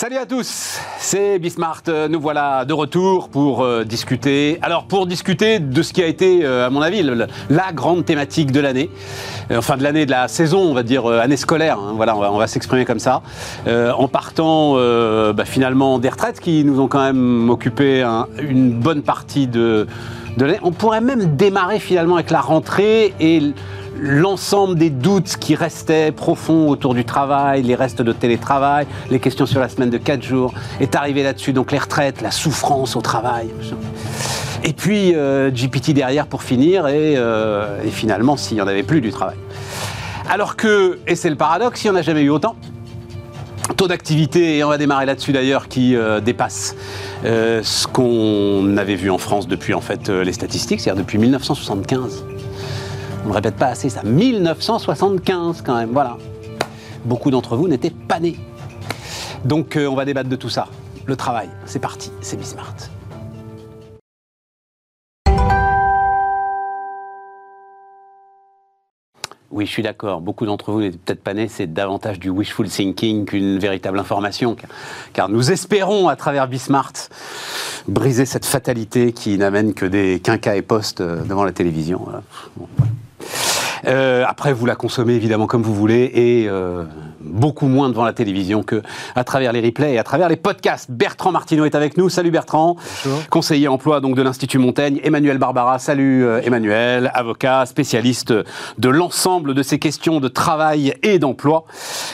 Salut à tous, c'est Bismart. Nous voilà de retour pour euh, discuter. Alors pour discuter de ce qui a été, euh, à mon avis, la grande thématique de l'année, Euh, enfin de l'année de la saison, on va dire euh, année scolaire. hein. voilà, on va, s'exprimer comme ça, Euh, en partant euh, bah, finalement des retraites qui nous ont quand même occupé un- une bonne partie de, de l'année. On pourrait même démarrer finalement avec la rentrée et l'ensemble des doutes qui restaient profonds autour du travail, les restes de télétravail, les questions sur la semaine de 4 jours, est arrivé là-dessus. Donc les retraites, la souffrance au travail. Et puis euh, GPT derrière pour finir, et, euh, finalement, s'il n'y en avait plus du travail. Alors que, et c'est le paradoxe, il n'y en a jamais eu autant. Taux d'activité, et on va démarrer là-dessus d'ailleurs, qui euh, dépasse ce qu'on avait vu en France depuis en fait les statistiques, c'est-à-dire depuis 1975. On ne répète pas assez ça. 1975 quand même, voilà. Beaucoup d'entre vous n'étaient pas nés. Donc euh, on va débattre de tout ça. Le travail, c'est parti, c'est Bismart. Oui, je suis d'accord. Beaucoup d'entre vous n'étaient peut-être pas nés. C'est davantage du wishful thinking qu'une véritable information. Car, nous espérons, à travers Bismart, briser cette fatalité qui n'amène que des quinquas et postes euh, devant la télévision. Bon, voilà. Euh, après, vous la consommez évidemment comme vous voulez et euh, beaucoup moins devant la télévision que à travers les replays et à travers les podcasts. Bertrand Martineau est avec nous. Salut Bertrand. Conseiller emploi donc de l'Institut Montaigne. Emmanuel Barbara. Salut euh, Emmanuel, avocat, spécialiste de l'ensemble de ces questions de travail et d'emploi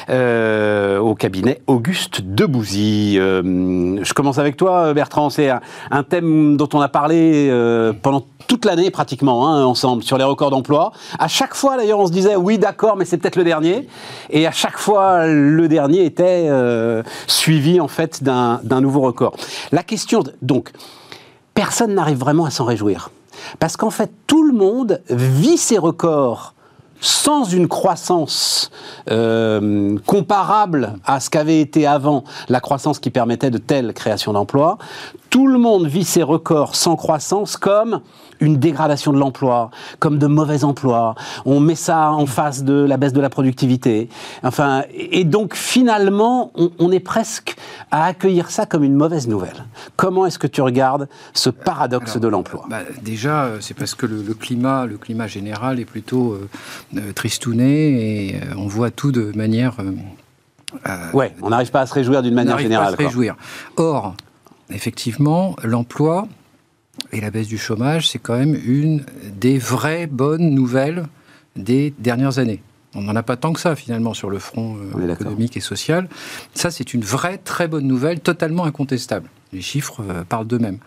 euh, au cabinet Auguste Debouzy. Euh, je commence avec toi Bertrand. C'est un, un thème dont on a parlé euh, pendant toute l'année pratiquement hein, ensemble sur les records d'emploi. À chaque fois d'ailleurs on se disait oui d'accord mais c'est peut-être le dernier et à chaque fois le dernier était euh, suivi en fait d'un nouveau record. La question donc personne n'arrive vraiment à s'en réjouir parce qu'en fait tout le monde vit ses records sans une croissance euh, comparable à ce qu'avait été avant la croissance qui permettait de telles créations d'emplois, tout le monde vit ses records sans croissance comme une dégradation de l'emploi, comme de mauvais emplois. On met ça en face de la baisse de la productivité. Enfin, et donc finalement, on, on est presque à accueillir ça comme une mauvaise nouvelle. Comment est-ce que tu regardes ce paradoxe Alors, de l'emploi? bah, Déjà, euh, c'est parce que le, le climat, le climat général est plutôt euh, euh, tristouné et on voit tout de manière. euh, Ouais, on n'arrive pas à se réjouir d'une on manière n'arrive générale. pas à se réjouir. Or, effectivement, l'emploi et la baisse du chômage, c'est quand même une des vraies bonnes nouvelles des dernières années. On n'en a pas tant que ça finalement sur le front euh, économique et social. Ça, c'est une vraie très bonne nouvelle, totalement incontestable. Les chiffres euh, parlent d'eux-mêmes.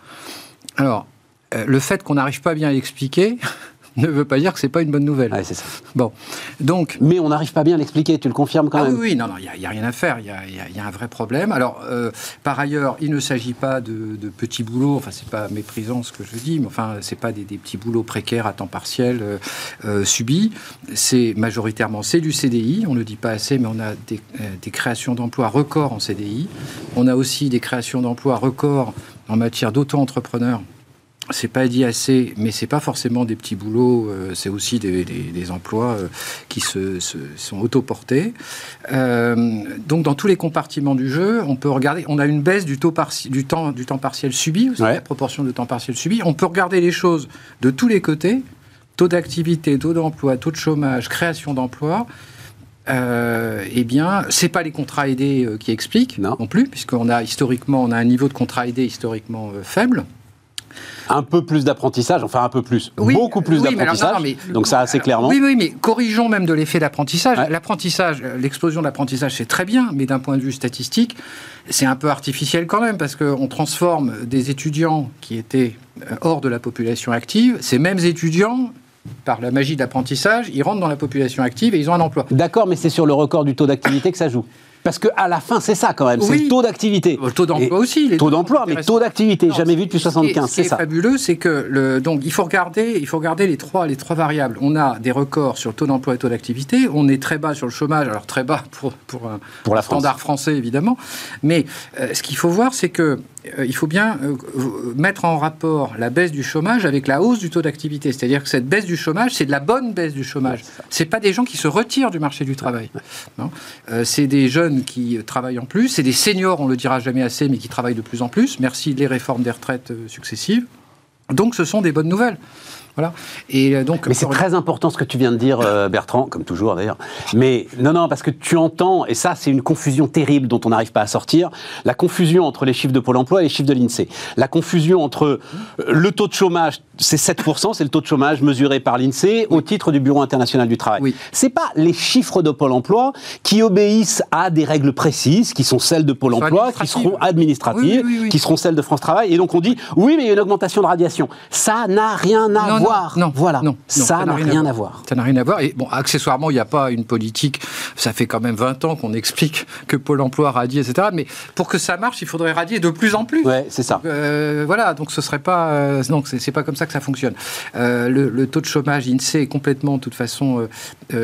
Alors, euh, le fait qu'on n'arrive pas bien à l'expliquer ne veut pas dire que c'est pas une bonne nouvelle. Ouais, c'est ça. Bon, donc Mais on n'arrive pas bien à l'expliquer, tu le confirmes quand ah même oui, oui, non, non, il n'y a, rien à faire, il y a, il y a- y a un vrai problème. Alors, euh, par ailleurs, il ne s'agit pas de, de petits boulots, enfin, c'est pas méprisant ce que je dis, mais enfin, c'est pas des, des petits boulots précaires à temps partiel euh, euh, subis. C'est majoritairement, c'est du CDI, on ne le dit pas assez, mais on a des, des créations d'emplois records en CDI. On a aussi des créations d'emplois records en matière d'auto-entrepreneurs c'est pas dit assez, mais c'est pas forcément des petits boulots, euh, c'est aussi des, des- des emplois euh, qui se, se- sont autoportés. Euh, donc dans tous les compartiments du jeu, on peut regarder, on a une baisse du, taux parti- du, temps, du temps partiel subi, Ouais. la proportion de temps partiel subi. On peut regarder les choses de tous les côtés, taux d'activité, taux d'emploi, taux de chômage, création d'emplois. Euh, eh bien, c'est pas les contrats aidés euh, qui expliquent Non. non, plus, puisqu'on a historiquement, on a un niveau de contrats aidés historiquement euh, faible. Un peu plus d'apprentissage, enfin un peu plus, Oui, beaucoup plus oui, d'apprentissage. Donc ça assez alors, clairement. Oui, oui, mais corrigeons même de l'effet d'apprentissage. Ouais. L'apprentissage, l'explosion de l'apprentissage, c'est très bien, mais d'un point de vue statistique, c'est un peu artificiel quand même, parce qu'on transforme des étudiants qui étaient euh, hors de la population active, ces mêmes étudiants, par la magie de l'apprentissage, ils rentrent dans la population active et ils ont un emploi. D'accord, mais c'est sur le record du taux d'activité que ça joue. Parce qu'à la fin, c'est ça quand même, c'est Oui. le taux d'activité. Le taux d'emploi aussi. les Taux d'emploi, mais taux d'activité, jamais vu depuis ce qui est- 75, Ce qui c'est est ça. fabuleux, c'est que le, donc il faut regarder, il faut regarder les trois, les trois variables. On a des records sur le taux d'emploi et taux d'activité. On est très bas sur le chômage, alors très bas pour pour un Pour la France. standard français évidemment. Mais euh, ce qu'il faut voir, c'est que il faut bien euh, mettre en rapport la baisse du chômage avec la hausse du taux d'activité. C'est-à-dire que cette baisse du chômage, c'est de la bonne baisse du chômage. C'est pas des gens qui se retirent du marché du travail. Euh, c'est des jeunes qui travaillent en plus, c'est des seniors, on le dira jamais assez, mais qui travaillent de plus en plus. Merci les réformes des retraites successives. Donc, ce sont des bonnes nouvelles. Voilà. Et euh, donc, Mais c'est très important ce que tu viens de dire, euh, Bertrand, comme toujours d'ailleurs. Mais non, non, parce que tu entends, et ça c'est une confusion terrible dont on n'arrive pas à sortir, la confusion entre les chiffres de Pôle emploi et les chiffres de l'INSEE. La confusion entre euh, le taux de chômage, c'est 7%, c'est le taux de chômage mesuré par l'INSEE au titre du Bureau international du travail. Oui. C'est pas les chiffres de Pôle emploi qui obéissent à des règles précises, qui sont celles de Pôle emploi, qui seront administratives, qui seront celles de France Travail. Et donc on dit, oui, mais il y a une augmentation de radiation. Ça n'a rien à voir non, voilà. Non, ça n'a rien, à voir. Ça n'a rien à voir. Et bon, accessoirement, il n'y a pas une politique. Ça fait quand même 20 ans qu'on explique que Pôle emploi radie, etc. Mais pour que ça marche, il faudrait radier de plus en plus. Ouais, c'est ça. Euh, voilà, donc ce serait pas. Euh, non, c'est pas comme ça que ça fonctionne. Euh, le, taux de chômage INSEE est complètement, de toute façon,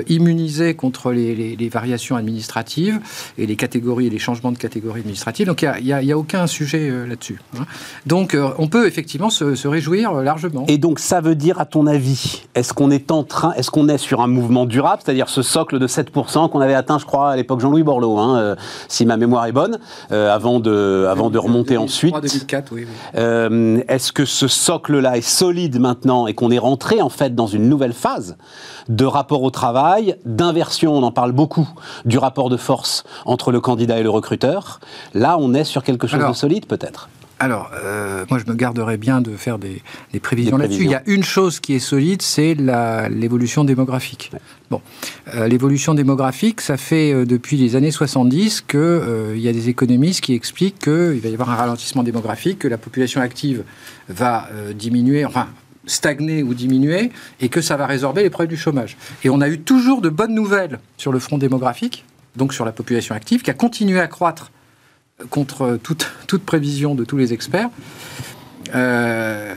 immunisé contre les, variations administratives et les catégories et les changements de catégories administratives. Donc il n'y a, a, aucun sujet là-dessus. Hein. Donc on peut effectivement se, se réjouir largement. Et donc ça veut dire, à ton avis, est-ce qu'on est en train, est-ce qu'on est sur un mouvement durable, c'est-à-dire ce socle de 7% qu'on avait atteint, je crois, à l'époque Jean-Louis Borloo, hein, euh, si ma mémoire est bonne, euh, avant de, avant de remonter ensuite. 2004, oui. Euh, est-ce que ce socle-là est solide maintenant et qu'on est rentré en fait dans une nouvelle phase de rapport au travail, d'inversion, on en parle beaucoup, du rapport de force entre le candidat et le recruteur. Là, on est sur quelque chose de solide peut-être alors, euh, moi, je me garderais bien de faire des, prévisions, là-dessus. Il y a une chose qui est solide, c'est l'évolution démographique. Bon, euh, l'évolution démographique, ça fait euh, depuis les années 70 qu'il y a des économistes qui expliquent qu'il va y avoir un ralentissement démographique, que la population active va diminuer, enfin stagner ou diminuer, et que ça va résorber les problèmes du chômage. Et on a eu toujours de bonnes nouvelles sur le front démographique, donc sur la population active, qui a continué à croître contre toute, toute prévision de tous les experts. Euh,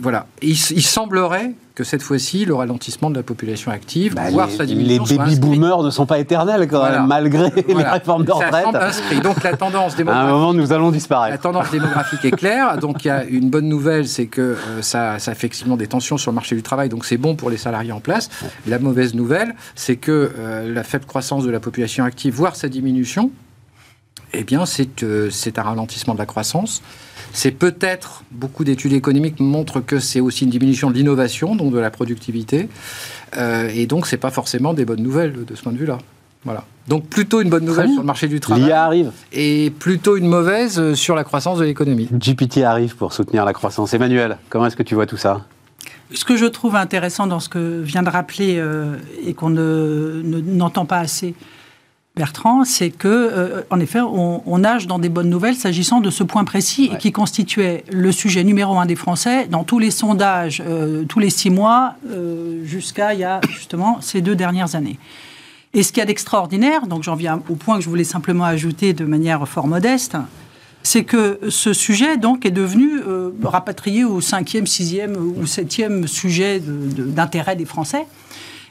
voilà. Il, semblerait que cette fois-ci, le ralentissement de la population active, bah, voire sa diminution. Les baby-boomers ne sont pas éternels, quand même, malgré les réformes de retraite. Inscrit. Donc la tendance démographique. À un moment, nous allons disparaître. La tendance démographique est claire. Donc il y a une bonne nouvelle, c'est que euh, ça, ça, fait effectivement des tensions sur le marché du travail. Donc c'est bon pour les salariés en place. La mauvaise nouvelle, c'est que euh, la faible croissance de la population active, voire sa diminution, eh bien, c'est un ralentissement de la croissance. C'est peut-être, beaucoup d'études économiques montrent que c'est aussi une diminution de l'innovation, donc de la productivité. Euh, et donc, ce n'est pas forcément des bonnes nouvelles de ce point de vue-là. Voilà. Donc, plutôt une bonne nouvelle sur le marché du travail. L'IA arrive. Et plutôt une mauvaise sur la croissance de l'économie. GPT arrive pour soutenir la croissance. Emmanuel, comment est-ce que tu vois tout ça? Ce que je trouve intéressant dans ce que vient de rappeler euh, et qu'on n'entend pas assez, Bertrand, c'est que, euh, en effet, on, nage dans des bonnes nouvelles s'agissant de ce point précis et qui constituait le sujet numéro un des Français dans tous les sondages, euh, tous les six mois, euh, jusqu'à il y a justement ces deux dernières années. Et ce qu'il y a d'extraordinaire, donc j'en viens au point que je voulais simplement ajouter de manière fort modeste, c'est que ce sujet donc est devenu rapatrié au cinquième, sixième ou septième sujet d'intérêt des Français.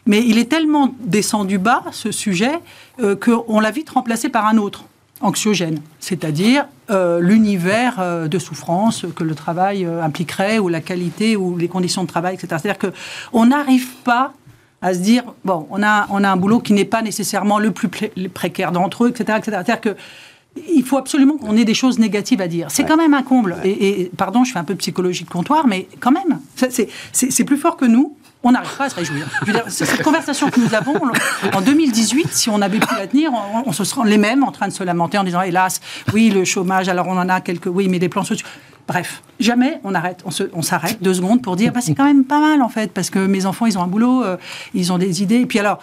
Mais il est tellement descendu bas, ce sujet, euh, qu'on l'a vite remplacé par un autre anxiogène, c'est-à-dire euh, l'univers euh, de souffrance que le travail impliquerait, ou la qualité, ou les conditions de travail, etc. C'est-à-dire qu'on n'arrive pas à se dire, bon, on a, on a un boulot qui n'est pas nécessairement le plus précaire d'entre eux, etc. etc. C'est-à-dire que il faut absolument qu'on ait des choses négatives à dire. C'est quand même un comble. Et, et, pardon, je fais un peu psychologie de comptoir, mais quand même, c'est plus fort que nous on n'arrive pas à se réjouir. cette conversation que nous avons en 2018, si on avait pu la tenir, on, se serait les mêmes en train de se lamenter en disant hélas, oui, le chômage, alors on en a quelques, oui, mais des plans sociaux. Bref, jamais on arrête, on, s'arrête deux secondes pour dire bah, c'est quand même pas mal en fait, parce que mes enfants, ils ont un boulot, euh, ils ont des idées. Et puis alors,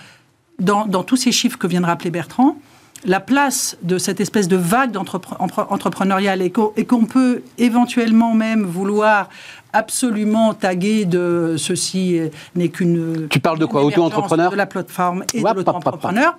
dans, tous ces chiffres que vient de rappeler Bertrand, la place de cette espèce de vague entrepreneuriale et qu'on peut éventuellement même vouloir absolument tagué de ceci n'est qu'une. Tu parles de quoi Auto-entrepreneur De la plateforme et de l'auto-entrepreneur.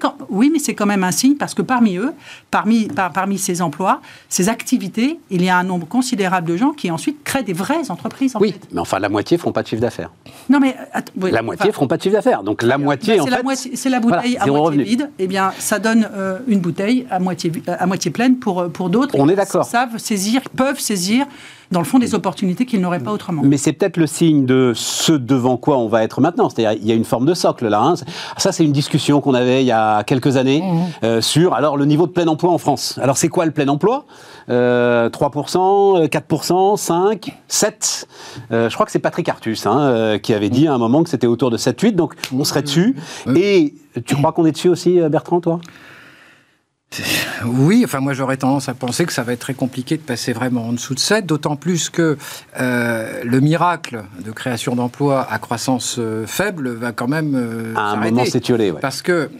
Quand, oui, mais c'est quand même un signe parce que parmi eux, parmi, parmi ces emplois, ces activités, il y a un nombre considérable de gens qui ensuite créent des vraies entreprises. En oui, mais enfin la moitié feront pas de chiffre d'affaires. Non mais la moitié feront pas de chiffre d'affaires. Donc la moitié, en fait, c'est la bouteille à moitié vide. Eh bien, ça donne euh, une bouteille à moitié à moitié pleine pour pour d'autres. On est d'accord. Savent saisir, peuvent saisir dans le fond, des opportunités qu'ils n'auraient pas autrement. Mais c'est peut-être le signe de ce devant quoi on va être maintenant. C'est-à-dire, il y a une forme de socle là. Hein. Ça, c'est une discussion qu'on avait il y a quelques années mmh. euh, sur alors le niveau de plein emploi en France. Alors, c'est quoi le plein emploi? Euh, 3%, 4%, 5%, 7%. je crois que c'est Patrick Artus hein, euh, qui avait dit à un moment que c'était autour de 7-8%, donc on serait dessus. Et tu crois qu'on est dessus aussi, euh, Bertrand, toi? Oui, enfin moi j'aurais tendance à penser que ça va être très compliqué de passer vraiment en dessous de 7, d'autant plus que euh, le miracle de création d'emplois à croissance euh, faible va quand même euh, à un moment s'étioler. Parce que,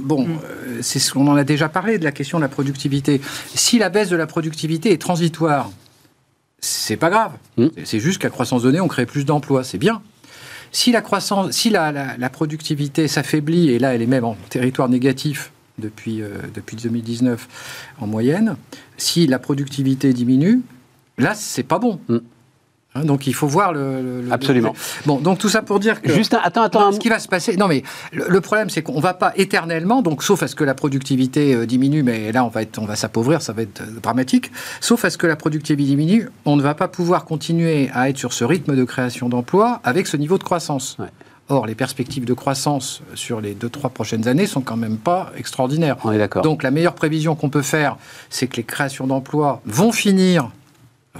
bon, mm. c'est ce qu'on en a déjà parlé de la question de la productivité. Si la baisse de la productivité est transitoire, c'est pas grave. Mm. C'est juste qu'à croissance donnée, on crée plus d'emplois, c'est bien. Si la croissance, si la, la productivité s'affaiblit, et là elle est même en territoire négatif, depuis, euh, depuis 2019 en moyenne. Si la productivité diminue, là, c'est pas bon. Mm. Hein, donc il faut voir le, absolument. Bon, donc tout ça pour dire que juste attends attends ce qui va se passer. Non mais le, problème c'est qu'on va pas éternellement donc sauf à ce que la productivité euh, diminue mais là on va être on va s'appauvrir ça va être euh, dramatique. Sauf à ce que la productivité diminue, on ne va pas pouvoir continuer à être sur ce rythme de création d'emplois avec ce niveau de croissance. Or, les perspectives de croissance sur les deux, trois prochaines années sont quand même pas extraordinaires. On est d'accord. Donc, la meilleure prévision qu'on peut faire, c'est que les créations d'emplois vont finir,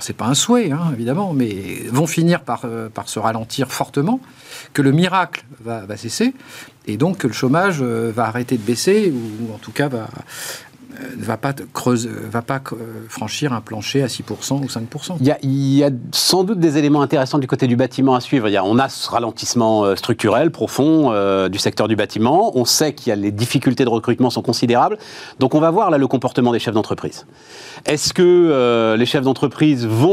c'est pas un souhait, hein, évidemment, mais vont finir par, euh, par se ralentir fortement, que le miracle va, va, cesser, et donc que le chômage euh, va arrêter de baisser, ou en tout cas va, ne va pas, creuser, va pas franchir un plancher à 6% ou 5%. Il y, a, il y, a, sans doute des éléments intéressants du côté du bâtiment à suivre. Il y a, on a ce ralentissement euh, structurel profond euh, du secteur du bâtiment. On sait qu'il y a les difficultés de recrutement sont considérables. Donc on va voir là le comportement des chefs d'entreprise. Est-ce que euh, les chefs d'entreprise vont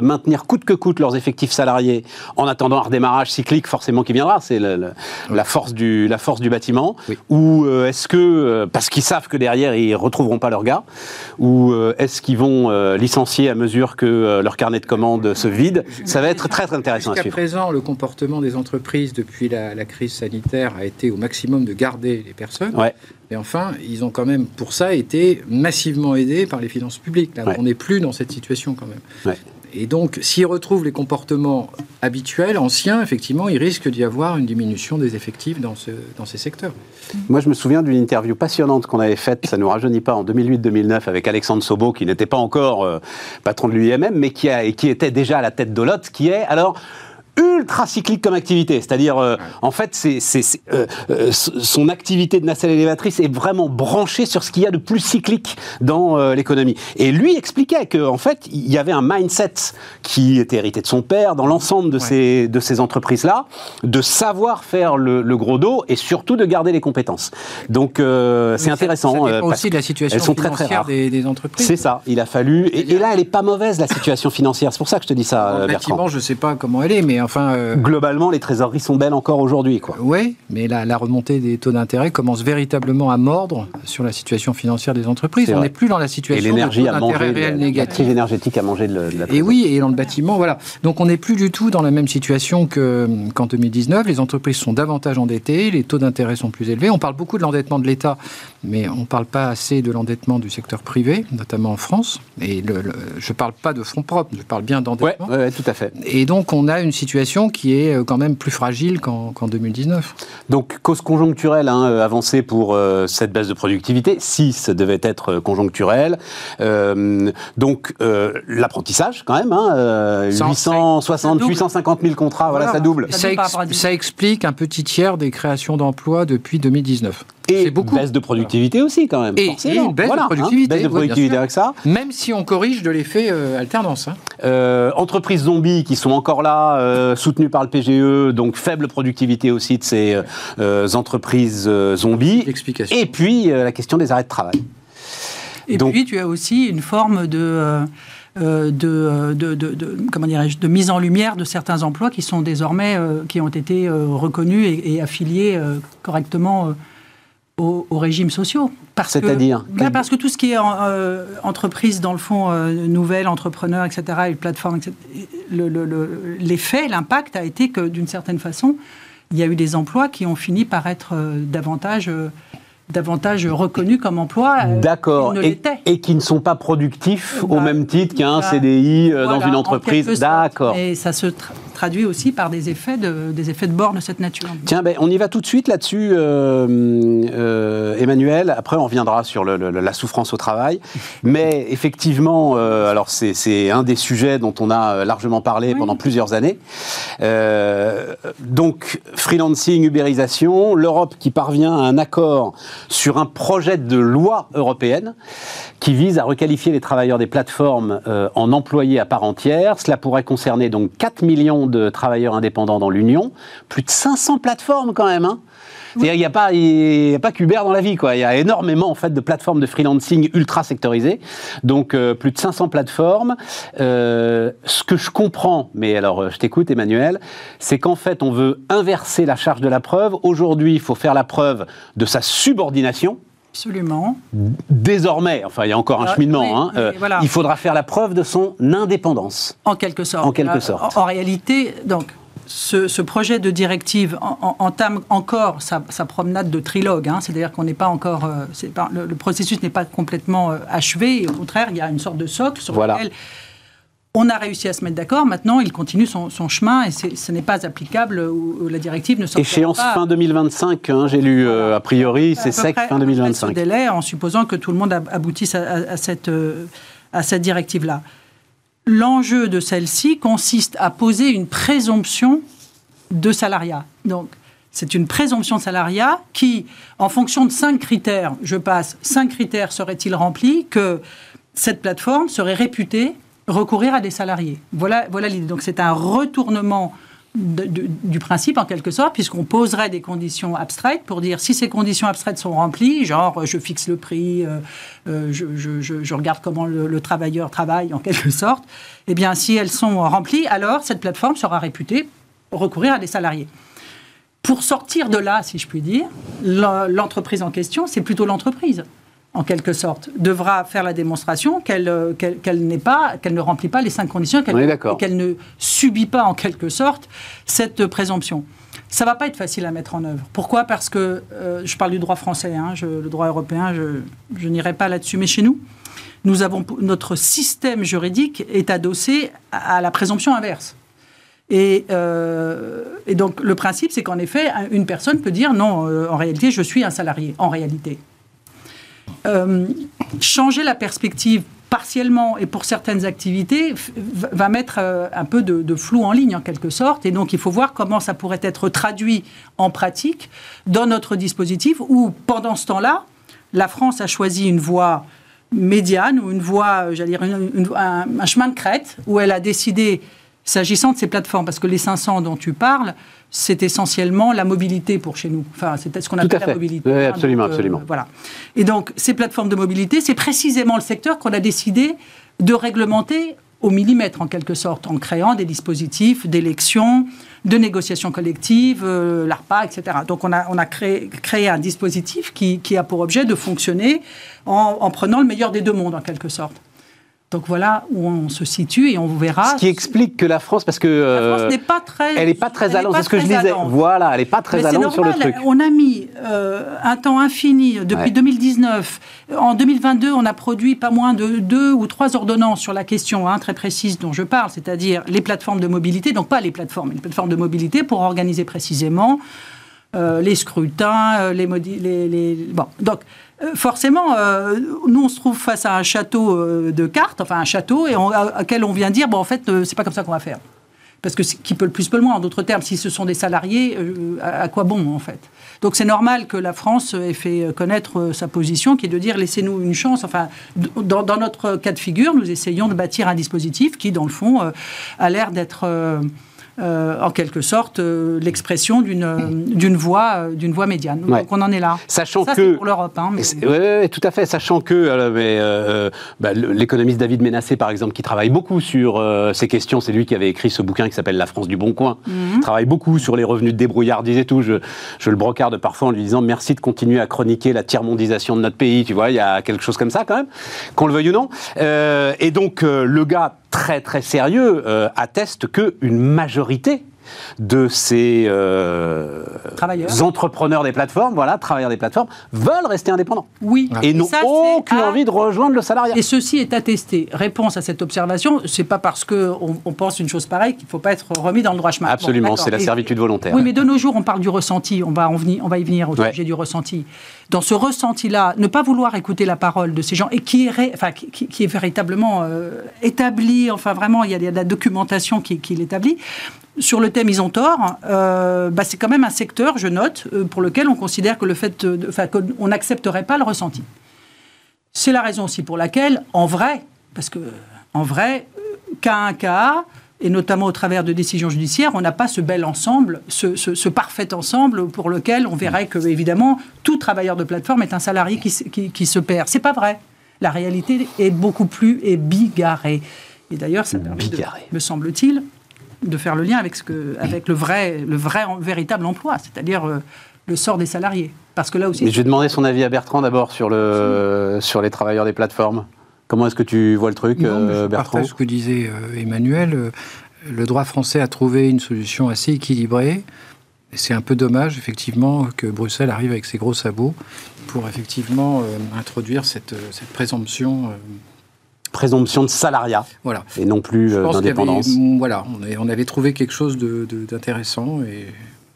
maintenir coûte que coûte leurs effectifs salariés en attendant un redémarrage cyclique forcément qui viendra? C'est la, force du, la force du bâtiment. Ou est-ce que, parce qu'ils savent que derrière ils retrouvent pas leur gars Ou euh, est-ce qu'ils vont euh, licencier à mesure que euh, leur carnet de commandes se vide? Ça va être très, très intéressant à suivre. Jusqu'à présent, le comportement des entreprises depuis la, crise sanitaire a été au maximum de garder les personnes. Ouais. Mais enfin, ils ont quand même, pour ça, été massivement aidés par les finances publiques. Là, On n'est plus dans cette situation quand même. Ouais. Et donc, s'ils retrouvent les comportements habituels, anciens, effectivement, il risque d'y avoir une diminution des effectifs dans, ce, dans ces secteurs. Moi, je me souviens d'une interview passionnante qu'on avait faite, ça ne nous rajeunit pas, en 2008-2009, avec Alexandre Sobo, qui n'était pas encore euh, patron de l'UIMM, mais qui, a, et qui était déjà à la tête d'Olot, qui est alors ultra cyclique comme activité. C'est-à-dire, euh, en fait, c'est, euh, euh, son activité de nacelle élévatrice est vraiment branchée sur ce qu'il y a de plus cyclique dans l'économie. Et lui expliquait qu'en en fait, il y avait un mindset qui était hérité de son père dans l'ensemble de, ces, de ces entreprises-là, de savoir faire le, gros dos et surtout de garder les compétences. Donc, c'est intéressant. Ça aussi de la situation elles sont très, très rares. Des, entreprises. C'est ça. Il a fallu. Et, là, elle est pas mauvaise la situation financière. C'est pour ça que je te dis ça, Bertrand. je sais pas comment elle est, mais euh, Globalement, les trésoreries sont belles encore aujourd'hui. Oui, mais la, remontée des taux d'intérêt commence véritablement à mordre sur la situation financière des entreprises. On n'est plus dans la situation et l'énergie de réel négatif. La énergétique a mangé de, la Et oui, et dans le bâtiment, voilà. Donc on n'est plus du tout dans la même situation qu'en 2019. Les entreprises sont davantage endettées, les taux d'intérêt sont plus élevés. On parle beaucoup de l'endettement de l'État, mais on ne parle pas assez de l'endettement du secteur privé, notamment en France. Et je ne parle pas de fonds propres, je parle bien d'endettement. Oui, tout à fait. Et donc on a une situation qui est euh, quand même plus fragile qu'en 2019. Donc, cause conjoncturelle hein, euh, avancée pour euh, cette baisse de productivité, si ça devait être conjoncturel. donc, l'apprentissage, quand même, hein, 860, 850 000 contrats, voilà, ça double. Ça, ça, explique un petit tiers des créations d'emplois depuis 2019. Et beaucoup. baisse de productivité aussi, quand même. Et, une baisse de hein, productivité. baisse de productivité avec ça. Même si on corrige de l'effet alternance. entreprises zombies qui sont encore là, soutenu par le PGE, donc faible productivité aussi de ces euh, euh, entreprises euh, zombies. Et puis la question des arrêts de travail. Et puis tu as aussi une forme de de, de, de, comment de mise en lumière de certains emplois qui sont désormais, qui ont été reconnus et, affiliés correctement aux, régimes sociaux. C'est-à-dire ben, Parce que tout ce qui est entreprise, dans le fond, nouvelle, entrepreneur, etc., et plateforme, l'effet, l'impact a été que, d'une certaine façon, il y a eu des emplois qui ont fini par être davantage davantage reconnus comme emploi. Euh, D'accord. Et, et, qui ne sont pas productifs au bah, même titre qu'un CDI euh, dans une entreprise. D'accord. Et ça se traduit aussi par des effets de, des effets de bord de cette nature. Tiens, ben, on y va tout de suite là-dessus, euh, Emmanuel. Après, on reviendra sur la souffrance au travail. Mais effectivement, alors c'est un des sujets dont on a largement parlé pendant plusieurs années. donc, freelancing, ubérisation, l'Europe qui parvient à un accord sur un projet de loi européenne qui vise à requalifier les travailleurs des plateformes euh, en employés à part entière. Cela pourrait concerner donc 4 millions de travailleurs indépendants dans l'Union, plus de 500 plateformes quand même. Hein il n'y a pas, pas qu'Uber dans la vie, quoi. Il y a énormément en fait de plateformes de freelancing ultra sectorisées, donc euh, plus de 500 plateformes. Euh, ce que je comprends, mais alors je t'écoute, Emmanuel, c'est qu'en fait on veut inverser la charge de la preuve. Aujourd'hui, il faut faire la preuve de sa subordination. Absolument. Désormais, enfin, il y a encore un ah, cheminement. hein, euh, Il faudra faire la preuve de son indépendance. En quelque sorte. En quelque sorte. en réalité, donc, ce, projet de directive entame encore sa, promenade de trilogue. Hein. C'est-à-dire qu'on n'est pas encore. Euh, le, processus n'est pas complètement euh, achevé. au contraire, il y a une sorte de socle sur lequel on a réussi à se mettre d'accord. Maintenant, il continue son, chemin et ce n'est pas applicable où la directive ne sortira Échéance fin 2025, hein, j'ai lu euh, a priori, c'est sec fin 2025. Ce délai, en supposant que tout le monde aboutisse à, cette, à cette directive-là l'enjeu de celle-ci consiste à poser une présomption de salariat. Donc, c'est une présomption de salariat qui, en fonction de cinq critères, je passe, cinq critères seraient-ils remplis, que cette plateforme serait réputée recourir à des salariés. Voilà, l'idée. Donc, c'est un retournement du principe en quelque sorte, puisqu'on poserait des conditions abstraites pour dire si ces conditions abstraites sont remplies, genre je fixe le prix, euh, euh, je, regarde comment le, travailleur travaille en quelque sorte, eh bien si elles sont remplies, alors cette plateforme sera réputée recourir à des salariés. Pour sortir de là, si je puis dire, l'entreprise en question, c'est plutôt l'entreprise en quelque sorte, devra faire la démonstration qu'elle euh, qu'elle n'est pas, qu'elle ne remplit pas les cinq conditions, qu'elle ne subit pas en quelque sorte cette présomption. Ça va pas être facile à mettre en œuvre. Pourquoi? Parce que euh, je parle du droit français, hein, le droit européen, je, je n'irai pas là-dessus. Mais chez nous, nous avons notre système juridique est adossé à, la présomption inverse. Et, euh, et, donc le principe, c'est qu'en effet, une personne peut dire non, en réalité, je suis un salarié. En réalité, euh, changer la perspective partiellement et pour certaines activités va mettre euh, un peu de, flou en ligne en quelque sorte. Et donc il faut voir comment ça pourrait être traduit en pratique dans notre dispositif où pendant ce temps-là, la France a choisi une voie médiane ou une voie, j'allais dire, un, chemin de crête où elle a décidé, s'agissant de ces plateformes, parce que les 500 dont tu parles, c'est essentiellement la mobilité pour chez nous. Enfin, c'est ce qu'on appelle la mobilité. Oui, absolument, euh, absolument. voilà. Et donc, ces plateformes de mobilité, c'est précisément le secteur qu'on a décidé de réglementer au millimètre, en quelque sorte, en créant des dispositifs d'élection, de négociation collective, euh, l'ARPA, etc. Donc, on a, on a créé, créé un dispositif qui, qui, a pour objet de fonctionner en, en prenant le meilleur des deux mondes, en quelque sorte. Donc voilà où on se situe et on verra. Ce qui explique que la France, parce que la France euh, n'est pas très, elle n'est pas très allant, c'est ce que je disais. Voilà, elle n'est pas très allant sur le truc. On a mis euh, un temps infini depuis 2019. En 2022, on a produit pas moins de deux ou trois ordonnances sur la question hein, très précise dont je parle, c'est-à-dire les plateformes de mobilité, donc pas les plateformes, les plateformes de mobilité pour organiser précisément euh, les scrutins, les, les, les, bon donc euh, forcément, euh, nous, on se trouve face à un château euh, de cartes, enfin un château, et à, quel on vient dire, bon, en fait, c'est pas comme ça qu'on va faire. Parce que qui peut le plus, peut le moins. En d'autres termes, si ce sont des salariés, à, quoi bon, en fait? Donc c'est normal que la France ait fait connaître sa position, qui est de dire, laissez-nous une chance. Enfin, dans, notre cas de figure, nous essayons de bâtir un dispositif qui, dans le fond, a l'air d'être euh, en quelque sorte, euh, l'expression d'une d'une voix, d'une voix médiane. Donc on en est là. Sachant Ça, que pour l'Europe. Hein, mais- Oui, tout à fait. Sachant que euh, euh, bah, l'économiste David Ménassé, par exemple, qui travaille beaucoup sur euh, ces questions, c'est lui qui avait écrit ce bouquin qui s'appelle La France du bon coin. Il travaille beaucoup sur les revenus de débrouillardise et tout. Je, je le brocarde parfois en lui disant merci de continuer à chroniquer la tiers-mondisation de notre pays. Tu vois, il y a quelque chose comme ça quand même, qu'on le veuille ou non. Euh, et donc, euh, le gars très très sérieux euh, atteste que une majorité de ces euh, Travailleurs. entrepreneurs des plateformes, voilà, travailleurs des plateformes, veulent rester indépendants Oui. et n'ont aucune à- envie de rejoindre le salariat. Et ceci est attesté. Réponse à cette observation, c'est pas parce qu'on on pense une chose pareille qu'il ne faut pas être remis dans le droit chemin. Absolument, c'est la servitude volontaire. Oui, mais de nos jours, on parle du ressenti. On va, en venir, on va y venir au Ouais. sujet du ressenti. Dans ce ressenti-là, ne pas vouloir écouter la parole de ces gens et qui est, ré- enfin, qui, qui- qui est véritablement euh, établi, enfin vraiment, il y a de la documentation qui, qui l'établit. Sur le thème, ils ont tort. Euh, bah, c'est quand même un secteur, je note, euh, pour lequel on considère que le fait, de- enfin, qu'on n'accepterait pas le ressenti. C'est la raison aussi pour laquelle, en vrai, parce que en vrai, cas un cas, et notamment au travers de décisions judiciaires, on n'a pas ce bel ensemble, ce, ce- ce parfait ensemble pour lequel on verrait que, évidemment, tout travailleur de plateforme est un salarié qui, se- qui, qui se perd. C'est pas vrai. La réalité est beaucoup plus est bigarrée. Et d'ailleurs, ça permet, de- me semble-t-il, de faire le lien avec, ce que, avec le, vrai, le vrai, véritable emploi, c'est-à-dire euh, le sort des salariés. Parce que là aussi, Mais je vais demander son avis à Bertrand d'abord sur, le, sur les travailleurs des plateformes. Comment est-ce que tu vois le truc, Non, mais euh, je Bertrand partage ce que disait euh, Emmanuel. Euh, Le droit français a trouvé une solution assez équilibrée. C'est un peu dommage, effectivement, que Bruxelles arrive avec ses gros sabots pour effectivement euh, introduire cette, cette présomption. Présomption de salariat voilà. et non plus euh, avait- d'indépendance. voilà, on, est- on avait trouvé quelque chose d'intéressant et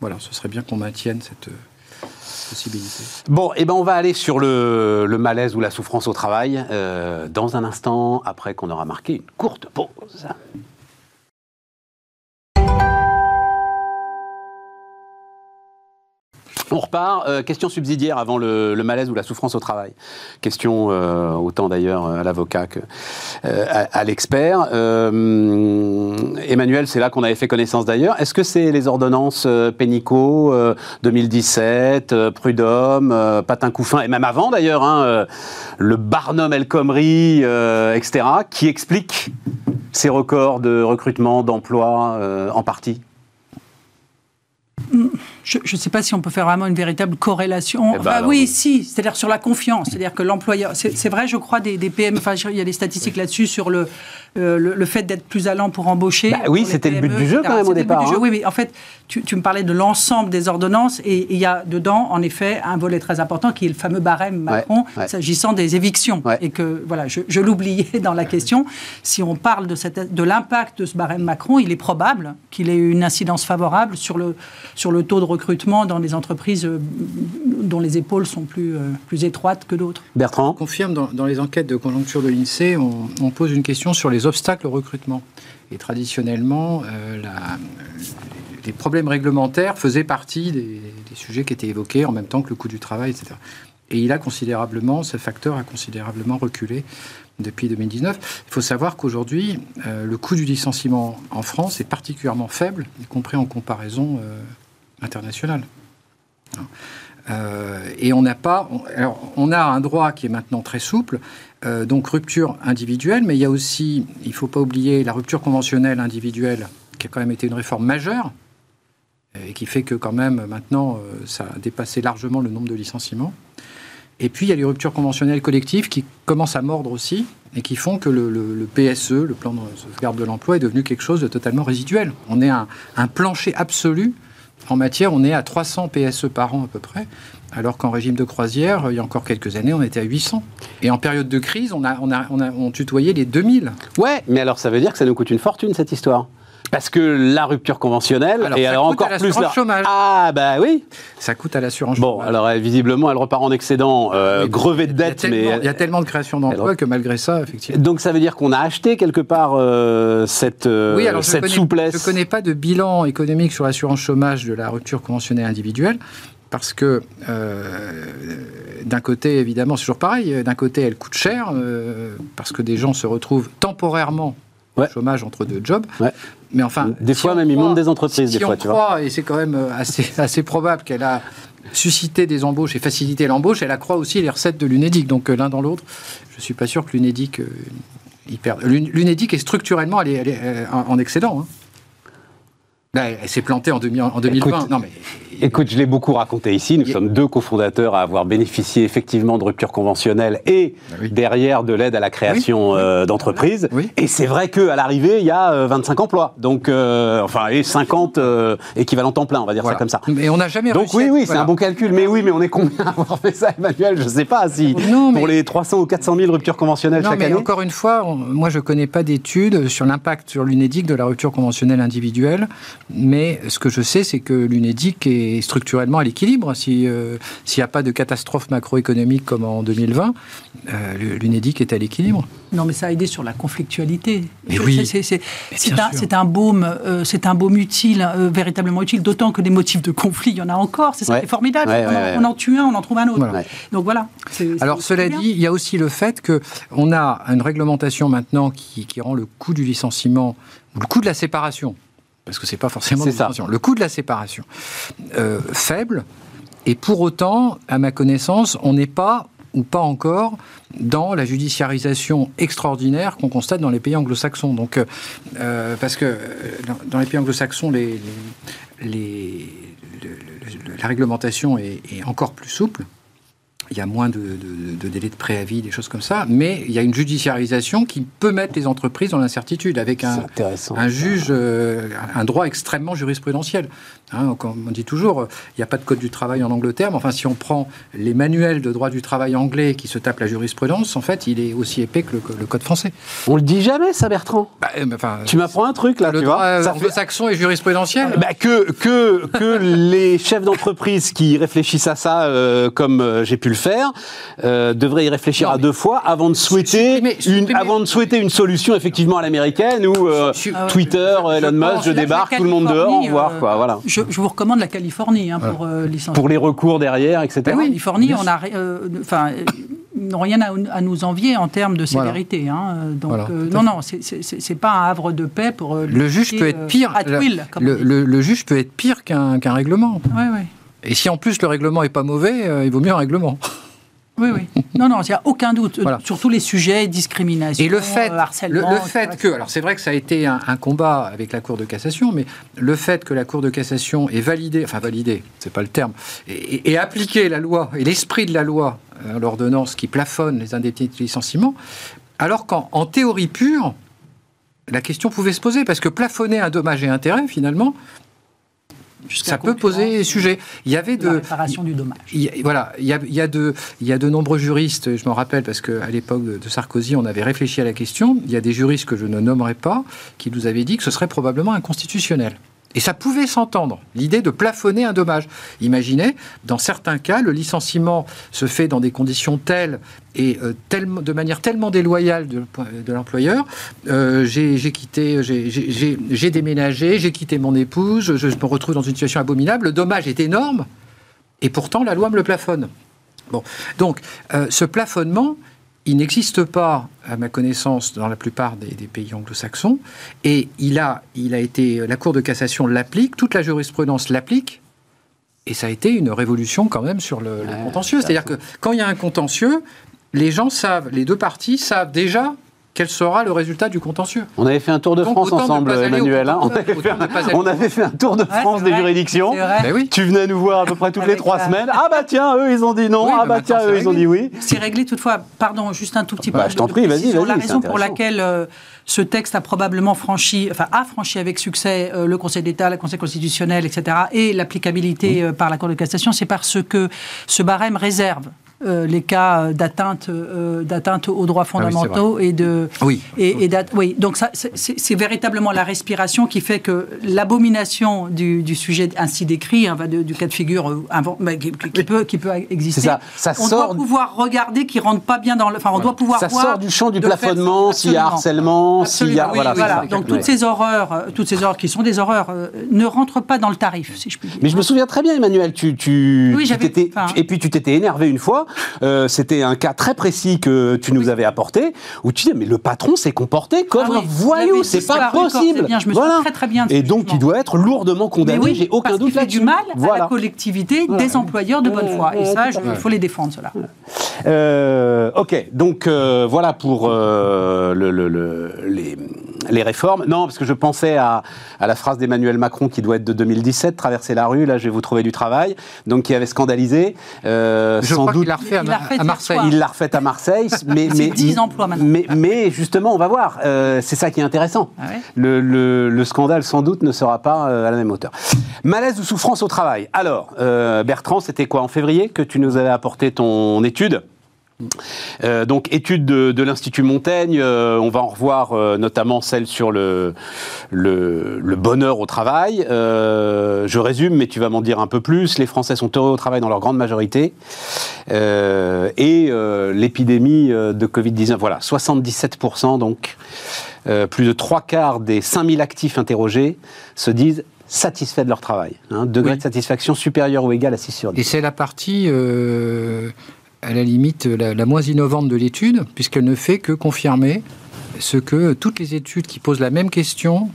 voilà, ce serait bien qu'on maintienne cette euh, possibilité. Bon, et ben on va aller sur le, le malaise ou la souffrance au travail euh, dans un instant, après qu'on aura marqué une courte pause. On repart. Euh, question subsidiaire avant le, malaise ou la souffrance au travail. Question euh, autant d'ailleurs à l'avocat que euh, à, l'expert. Euh, Emmanuel, c'est là qu'on avait fait connaissance d'ailleurs. Est-ce que c'est les ordonnances euh, Pénicaud euh, 2017, euh, Prud'homme, euh, Patin-Couffin, et même avant d'ailleurs, hein, euh, le Barnum El Khomri, euh, etc., qui expliquent ces records de recrutement, d'emploi euh, en partie? Je ne sais pas si on peut faire vraiment une véritable corrélation. Eh ben Enfin, alors, oui, si, c'est-à-dire sur la confiance. C'est-à-dire que l'employeur. C'est vrai, je crois, des, des PM. Enfin, il y a des statistiques là-dessus sur le, le, le fait d'être plus allant pour embaucher. Bah oui, pour les c'était le but du jeu, etc. quand même, au C'était le but départ, du jeu. hein. Oui, mais en fait, tu, tu me parlais de l'ensemble des ordonnances et il y a dedans, en effet, un volet très important qui est le fameux barème Macron ouais. s'agissant des évictions. Ouais. Et que, voilà, je, je l'oubliais dans la question. Si on parle de, cette, de l'impact de ce barème Macron, il est probable qu'il ait eu une incidence favorable sur le, sur le taux de recrutement dans les entreprises euh, dont les épaules sont plus, euh, plus étroites que d'autres. Bertrand? On confirme dans, dans les enquêtes de conjoncture de l'INSEE, on, on pose une question sur les obstacles au recrutement. Et traditionnellement, euh, les problèmes réglementaires faisaient partie des, sujets qui étaient évoqués en même temps que le coût du travail, etc. Et il a considérablement, ce facteur a considérablement reculé depuis 2019. Il faut savoir qu'aujourd'hui, euh, le coût du licenciement en France est particulièrement faible, y compris en comparaison euh, internationale. Et on n'a pas. alors, on a un droit qui est maintenant très souple, euh, donc rupture individuelle, mais il y a aussi, il ne faut pas oublier la rupture conventionnelle individuelle, qui a quand même été une réforme majeure, euh, et qui fait que quand même maintenant, euh, ça a dépassé largement le nombre de licenciements. Et puis, il y a les ruptures conventionnelles collectives qui commencent à mordre aussi, et qui font que le, PSE, le plan de sauvegarde de l'emploi, est devenu quelque chose de totalement résiduel. On est un plancher absolu en matière, on est à 300 PSE par an à peu près, alors qu'en régime de croisière, il y a encore quelques années, on était à 800. Et en période de crise, on a, on a, on a on tutoyait les 2000. Ouais, mais alors ça veut dire que ça nous coûte une fortune cette histoire. Parce que la rupture conventionnelle, Alors, et ça alors coûte à encore plus là. chômage. Ah bah oui. Ça coûte à l'assurance Bon, chômage. alors elle, visiblement, elle repart en excédent, euh, Mais grevé de dettes, mais Il y a tellement de création d'emplois que malgré ça, effectivement. donc ça veut dire qu'on a acheté quelque part euh, cette, euh, Oui, alors je cette connais, souplesse. Je connais pas de bilan économique sur l'assurance chômage de la rupture conventionnelle individuelle. Parce que, euh, d'un côté, évidemment, c'est toujours pareil. D'un côté, elle coûte cher, euh, parce que des gens se retrouvent temporairement chômage entre deux jobs. Mais enfin, des fois même, ils montent des entreprises. Si, des fois, on tu croit, et c'est quand même assez, assez probable qu'elle a suscité des embauches et facilité l'embauche, elle accroît aussi les recettes de l'UNEDIC. Donc l'un dans l'autre, je ne suis pas sûr que l'UNEDIC L'UNEDIC est structurellement elle est, en excédent. Hein. Bah, elle s'est plantée en, 2020. Écoute, non, mais... écoute, je l'ai beaucoup raconté ici. Nous sommes deux cofondateurs à avoir bénéficié effectivement de ruptures conventionnelles et bah derrière de l'aide à la création euh, d'entreprises. Et c'est vrai qu'à l'arrivée, il y a 25 euh, emplois. Donc, euh, enfin, et 50 équivalents temps plein, on va dire ça comme ça. Mais on n'a jamais Donc oui, oui, c'est un bon calcul. Mais oui, mais on est combien à avoir fait ça, Emmanuel? Je ne sais pas si pour les 300 ou 400 000 ruptures conventionnelles chaque mais Encore une fois, moi je ne connais pas d'études sur l'impact sur l'UNEDIC de la rupture conventionnelle individuelle. Mais ce que je sais, c'est que l'UNEDIC est structurellement à l'équilibre. S'il n'y a pas de catastrophe macroéconomique comme en 2020, euh, l'UNEDIC est à l'équilibre. Non, mais ça a aidé sur la conflictualité. oui, c'est un, un, baume, euh, c'est un baume utile, euh, véritablement utile. D'autant que des motifs de conflit, il y en a encore. C'est ça qui est formidable. on, en, tue un, on en trouve un autre. Donc voilà. Alors cela dit, il y a aussi le fait que on a une réglementation maintenant qui, qui rend le coût du licenciement, le coût de la séparation, parce que c'est pas forcément le coût de la séparation euh, faible. Et pour autant, à ma connaissance, on n'est pas ou pas encore dans la judiciarisation extraordinaire qu'on constate dans les pays anglo-saxons. Donc, euh, parce que euh, dans les pays anglo-saxons, les, les, la réglementation est, est, encore plus souple il y a moins de, de, délais de préavis, des choses comme ça, mais il y a une judiciarisation qui peut mettre les entreprises dans l'incertitude avec un, un juge, euh, un droit extrêmement jurisprudentiel. Hein, on dit toujours, il n'y a pas de code du travail en Angleterre, mais enfin, si on prend les manuels de droit du travail anglais qui se tapent la jurisprudence, en fait, il est aussi épais que le, code français. On le dit jamais, ça, Bertrand. Bah, euh, tu m'apprends un truc là, le tu droit vois. anglo-saxon et jurisprudentiel. Bah, que que que les chefs d'entreprise qui réfléchissent à ça, euh, comme j'ai pu le faire, euh, devrait y réfléchir à deux fois avant de souhaiter une, avant de souhaiter une solution effectivement à l'américaine où euh, ah Twitter, Elon Musk, je débarque, tout le monde dehors, au revoir, quoi, voilà. Je, vous recommande la Californie hein, pour euh, les recours derrière, etc. Ben oui, Californie, on a, enfin n'ont rien à, nous envier en termes de sévérité. Hein. Donc, non, non, c'est pas un havre de paix pour. le juge peut être pire. le, juge peut être pire qu'un règlement. Oui, oui. Et si en plus le règlement est pas mauvais, euh, il vaut mieux un règlement. Oui, oui. Non, non, il n'y a aucun doute. Sur tous les sujets, discrimination, Et le fait, harcèlement. Le, fait que, alors c'est vrai que ça a été un, combat avec la Cour de cassation, mais le fait que la Cour de cassation ait validé, enfin validé, c'est pas le terme, et, appliqué la loi et l'esprit de la loi, euh, l'ordonnance qui plafonne les indemnités de licenciement, alors qu'en théorie pure, la question pouvait se poser, parce que plafonner un dommage et intérêt, finalement, ça peut poser sujet. Il y avait de la réparation du dommage. voilà, il y, a, il y, a de, il y a de nombreux juristes. Je me rappelle parce qu'à l'époque de, Sarkozy, on avait réfléchi à la question. Il y a des juristes que je ne nommerai pas qui nous avaient dit que ce serait probablement inconstitutionnel. Et ça pouvait s'entendre, l'idée de plafonner un dommage. Imaginez, dans certains cas, le licenciement se fait dans des conditions telles et euh, de manière tellement déloyale de, l'employeur. Euh, j'ai quitté, j'ai déménagé, j'ai quitté mon épouse, je me retrouve dans une situation abominable. Le dommage est énorme et pourtant la loi me le plafonne. Bon, donc euh, ce plafonnement, il n'existe pas, à ma connaissance, dans la plupart des, pays anglo-saxons, et il a, il a été, la Cour de cassation l'applique, toute la jurisprudence l'applique, et ça a été une révolution quand même sur le, le contentieux. C'est-à-dire que quand il y a un contentieux, les gens savent, les deux parties savent déjà quel sera le résultat du contentieux. On avait fait un tour de France ensemble, Emmanuel. Hein. on, avait fait un, tour de France des juridictions. Ben tu venais nous voir à peu près toutes les trois semaines. Ah bah tiens, eux ils ont dit non. ah bah tiens, eux ils ont dit oui. C'est réglé toutefois. Pardon, juste un tout petit peu. Bah, je t'en prie, vas-y, vas-y. La raison pour laquelle euh, ce texte a probablement franchi, enfin a franchi avec succès euh, le Conseil d'État, le Conseil constitutionnel, etc. et l'applicabilité euh, par la Cour de cassation, c'est parce que ce barème réserve euh, les cas d'atteinte euh, d'atteinte aux droits ah fondamentaux et de oui. et, oui. Donc ça c'est véritablement la respiration qui fait que l'abomination du, sujet ainsi décrit hein, du cas de figure euh, bah, qui, peut qui peut exister. Ça, ça on sort doit pouvoir regarder qui rentre pas bien dans le enfin on doit pouvoir ça sort du champ du plafonnement s'il y a harcèlement s'il y a voilà, donc toutes ces horreurs toutes ces horreurs qui sont des horreurs ne rentrent pas dans le tarif si je puis dire. Mais je me souviens très bien Emmanuel tu tu, tu et puis tu t'étais énervé une fois Euh, C'était un cas très précis que tu nous avais apporté, où tu dis, mais le patron s'est comporté comme Ah oui, un voyou, c'est pas possible. bien, je me souviens très, très bien Et donc, il doit être lourdement condamné, oui, j'ai aucun parce doute qu'il fait du mal à Voilà. la collectivité des employeurs de bonne foi. Et ça, il faut les défendre, cela. Euh, ok, donc euh, voilà pour le- le- le- les, les réformes. Non, parce que je pensais à, à la phrase d'Emmanuel Macron qui doit être de 2017, traverser la rue, là je vais vous trouver du travail, donc qui avait scandalisé. euh, Je sans crois doute, qu'il l'a refait à, Il l'a refait à Marseille. il l'a refaite à Marseille, mais, C'est mais 10 emplois maintenant. Mais, mais justement, on va voir. euh, c'est ça qui est intéressant. Ah ouais le, le- le scandale, sans doute, ne sera pas euh, à la même hauteur. Malaise ou souffrance au travail? Alors, euh, Bertrand, c'était quoi en février que tu nous avais apporté ton étude? Euh, donc étude de, de l'Institut Montaigne, euh, on va en revoir euh, notamment celle sur le, le, le bonheur au travail. Je résume, mais tu vas m'en dire un peu plus. Les Français sont heureux au travail dans leur grande majorité. Et l'épidémie de Covid-19, voilà, 77% donc. Plus de trois quarts des 5000 actifs interrogés se disent satisfaits de leur travail. Hein, degré Oui. de satisfaction supérieur ou égal à 6 sur 10. Et c'est la partie, à la limite, la, moins innovante de l'étude, puisqu'elle ne fait que confirmer ce que toutes les études qui posent la même question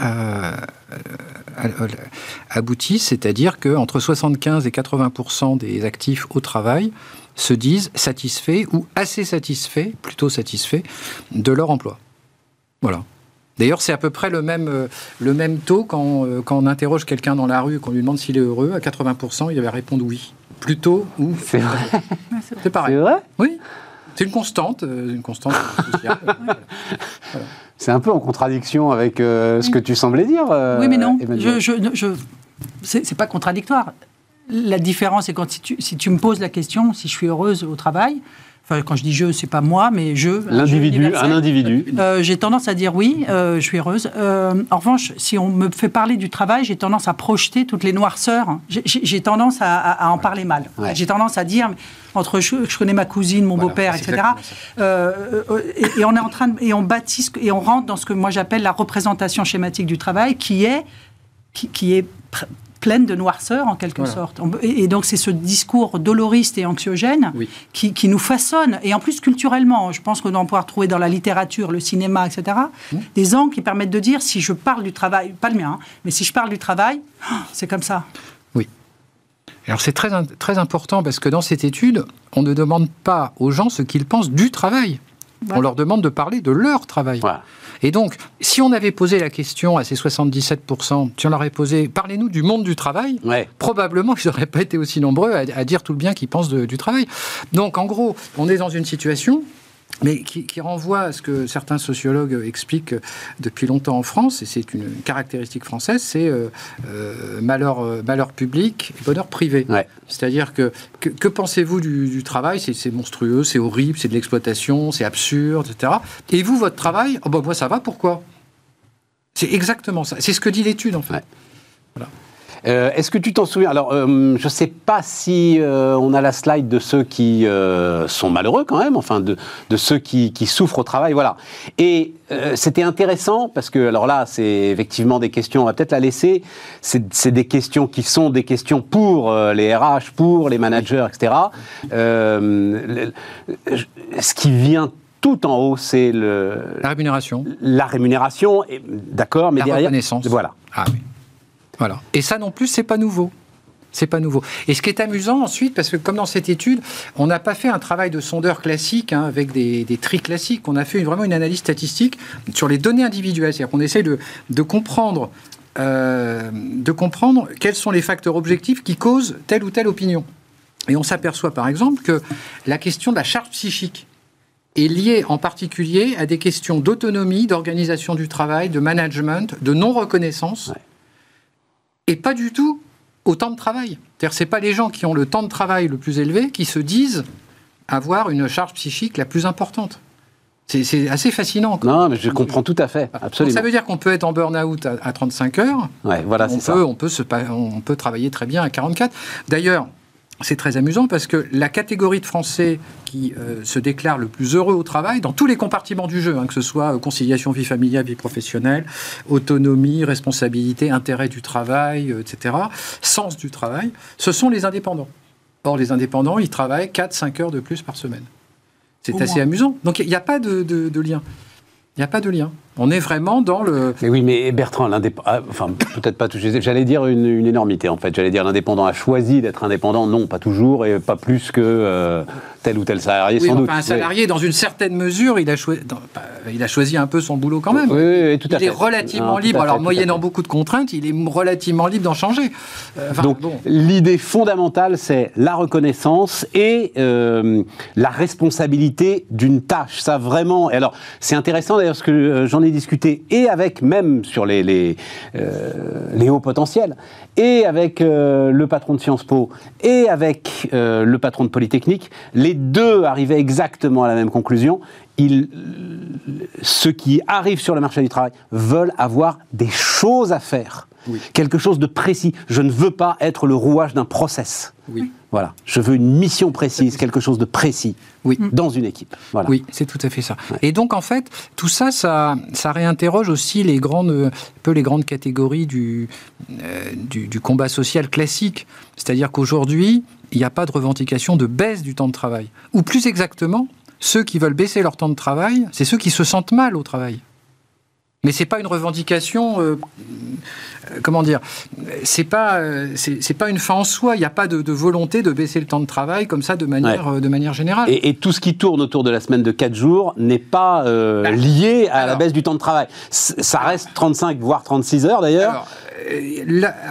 euh, euh, aboutissent, c'est-à-dire qu'entre 75 et 80% des actifs au travail se disent satisfaits ou assez satisfaits, plutôt satisfaits, de leur emploi. Voilà. D'ailleurs, c'est à peu près le même, euh, le même taux quand, euh, quand on interroge quelqu'un dans la rue et qu'on lui demande s'il est heureux. À 80%, il va répondre oui. Plutôt ou. C'est vrai C'est pareil. C'est vrai? Oui. C'est une constante, euh, une constante sociale. C'est un peu en contradiction avec euh, ce que tu semblais dire. euh, Oui, mais non. Emmanuel. Je, je, je, c'est c'est pas contradictoire. La différence, c'est quand si tu, si tu me poses la question si je suis heureuse au travail, enfin, quand je dis je, c'est pas moi, mais je. L'individu, un individu. Euh, j'ai tendance à dire oui, euh, je suis heureuse. Euh, en revanche, si on me fait parler du travail, j'ai tendance à projeter toutes les noirceurs. J'ai- tendance à, à- à en parler mal. Ouais. J'ai tendance à dire, entre je, je connais ma cousine, mon Voilà, beau-père, etc. et, et on est en train de, et on bâtit ce et on rentre dans ce que moi j'appelle la représentation schématique du travail, qui est qui, qui est pleine de noirceur en quelque Voilà. sorte. Et, donc c'est ce discours doloriste et anxiogène Oui. qui, qui nous façonne, et en plus culturellement, je pense qu'on doit pouvoir trouver dans la littérature, le cinéma, etc., Mmh. des angles qui permettent de dire si je parle du travail, pas le mien, hein, mais si je parle du travail, ah, c'est comme ça. Alors c'est très, très important parce que dans cette étude, on ne demande pas aux gens ce qu'ils pensent du travail. Voilà. On leur demande de parler de leur travail. Voilà. Et donc, si on avait posé la question à ces 77%, si on leur avait posé « parlez-nous du monde du travail », Ouais. probablement qu'ils n'auraient pas été aussi nombreux à, à dire tout le bien qu'ils pensent de- du travail. Donc, en gros, on est dans une situation mais qui, qui renvoie à ce que certains sociologues expliquent depuis longtemps en France, et c'est une caractéristique française, c'est euh, euh, malheur, euh, malheur public et bonheur privé. Ouais. C'est-à-dire que que, que pensez-vous du, du travail? C'est monstrueux, c'est horrible, c'est de l'exploitation, c'est absurde, etc. Et vous, votre travail? Oh, bah, Moi, ça va, pourquoi? C'est exactement ça. C'est ce que dit l'étude, en fait. Ouais. Euh, Est-ce que tu t'en souviens? Alors, euh, je ne sais pas si euh, on a la slide de ceux qui sont malheureux quand même, enfin de, de ceux qui, qui souffrent au travail, voilà. Et c'était intéressant parce que, alors là, c'est effectivement des questions, on va peut-être la laisser, c'est des questions qui sont des questions pour les RH, pour les managers, etc. Le- ce qui vient tout en haut, c'est le, La rémunération, la rémunération, d'accord, mais la derrière... reconnaissance. Voilà. Ah oui. Voilà. Et ça non plus, c'est pas nouveau. C'est pas nouveau. Et ce qui est amusant ensuite, parce que comme dans cette étude, on n'a pas fait un travail de sondeur classique hein, avec des, des tri classiques. On a fait vraiment une analyse statistique sur les données individuelles. C'est-à-dire qu'on essaie de comprendre, euh, de comprendre quels sont les facteurs objectifs qui causent telle ou telle opinion. Et on s'aperçoit par exemple que la question de la charge psychique est liée en particulier à des questions d'autonomie, d'organisation du travail, de management, de non-reconnaissance, et pas du tout au temps de travail. C'est-à-dire c'est pas les gens qui ont le temps de travail le plus élevé qui se disent avoir une charge psychique la plus importante. C'est- assez fascinant. Non, mais je comprends tout à fait, Donc, absolument. ça veut dire qu'on peut être en burn-out à, à 35 heures, Ouais, voilà, on, c'est ça. peut, on, peut se, on peut travailler très bien à 44. D'ailleurs, c'est très amusant parce que la catégorie de Français qui euh, se déclarent le plus heureux au travail, dans tous les compartiments du jeu, hein, que ce soit euh, conciliation vie familiale, vie professionnelle, autonomie, responsabilité, intérêt du travail, euh, etc., sens du travail, ce sont les indépendants. Or, les indépendants, ils travaillent 4-5 heures de plus par semaine. C'est assez amusant. Donc, il n'y a, pas de, de lien. Il n'y a pas de lien. On est vraiment dans le. Mais oui, mais Bertrand, l'indépendant. Ah, enfin, peut-être pas touché. J'allais dire une, énormité, en fait. J'allais dire l'indépendant a choisi d'être indépendant. Non, pas toujours, et pas plus que euh, tel ou tel salarié, oui, sans enfin, Un salarié, dans une certaine mesure, il a, choisi, il a choisi un peu son boulot quand même. Oui, oui tout à il est relativement libre. Alors, moyennant beaucoup de contraintes, il est relativement libre d'en changer. Euh, Donc, l'idée fondamentale, c'est la reconnaissance et euh, la responsabilité d'une tâche. Ça, vraiment. Et alors, c'est intéressant d'ailleurs, ce que j'en ai discuter et avec même sur les, les, euh, hauts potentiels, et avec euh, le patron de Sciences Po, et avec euh, le patron de Polytechnique, les deux arrivaient exactement à la même conclusion. Ceux qui arrivent sur le marché du travail veulent avoir des choses à faire, quelque chose de précis. Je ne veux pas être le rouage d'un process. Oui. Voilà. Je veux une mission précise, quelque chose de précis oui. dans une équipe. Voilà. Oui, c'est tout à fait ça. Et donc, en fait, tout ça, ça, ça réinterroge aussi les grandes, peu les grandes catégories du, euh, du, du, combat social classique. C'est-à-dire qu'aujourd'hui, il n'y a pas de revendication de baisse du temps de travail. Ou plus exactement, ceux qui veulent baisser leur temps de travail, c'est ceux qui se sentent mal au travail. Mais c'est pas une revendication, euh, euh, comment dire, c'est pas, euh, c'est pas une fin en soi. Il n'y a pas de, volonté de baisser le temps de travail comme ça de manière, de manière générale. Et, tout ce qui tourne autour de la semaine de 4 jours n'est pas bah, lié à la baisse du temps de travail. Ça reste 35 voire 36 heures d'ailleurs.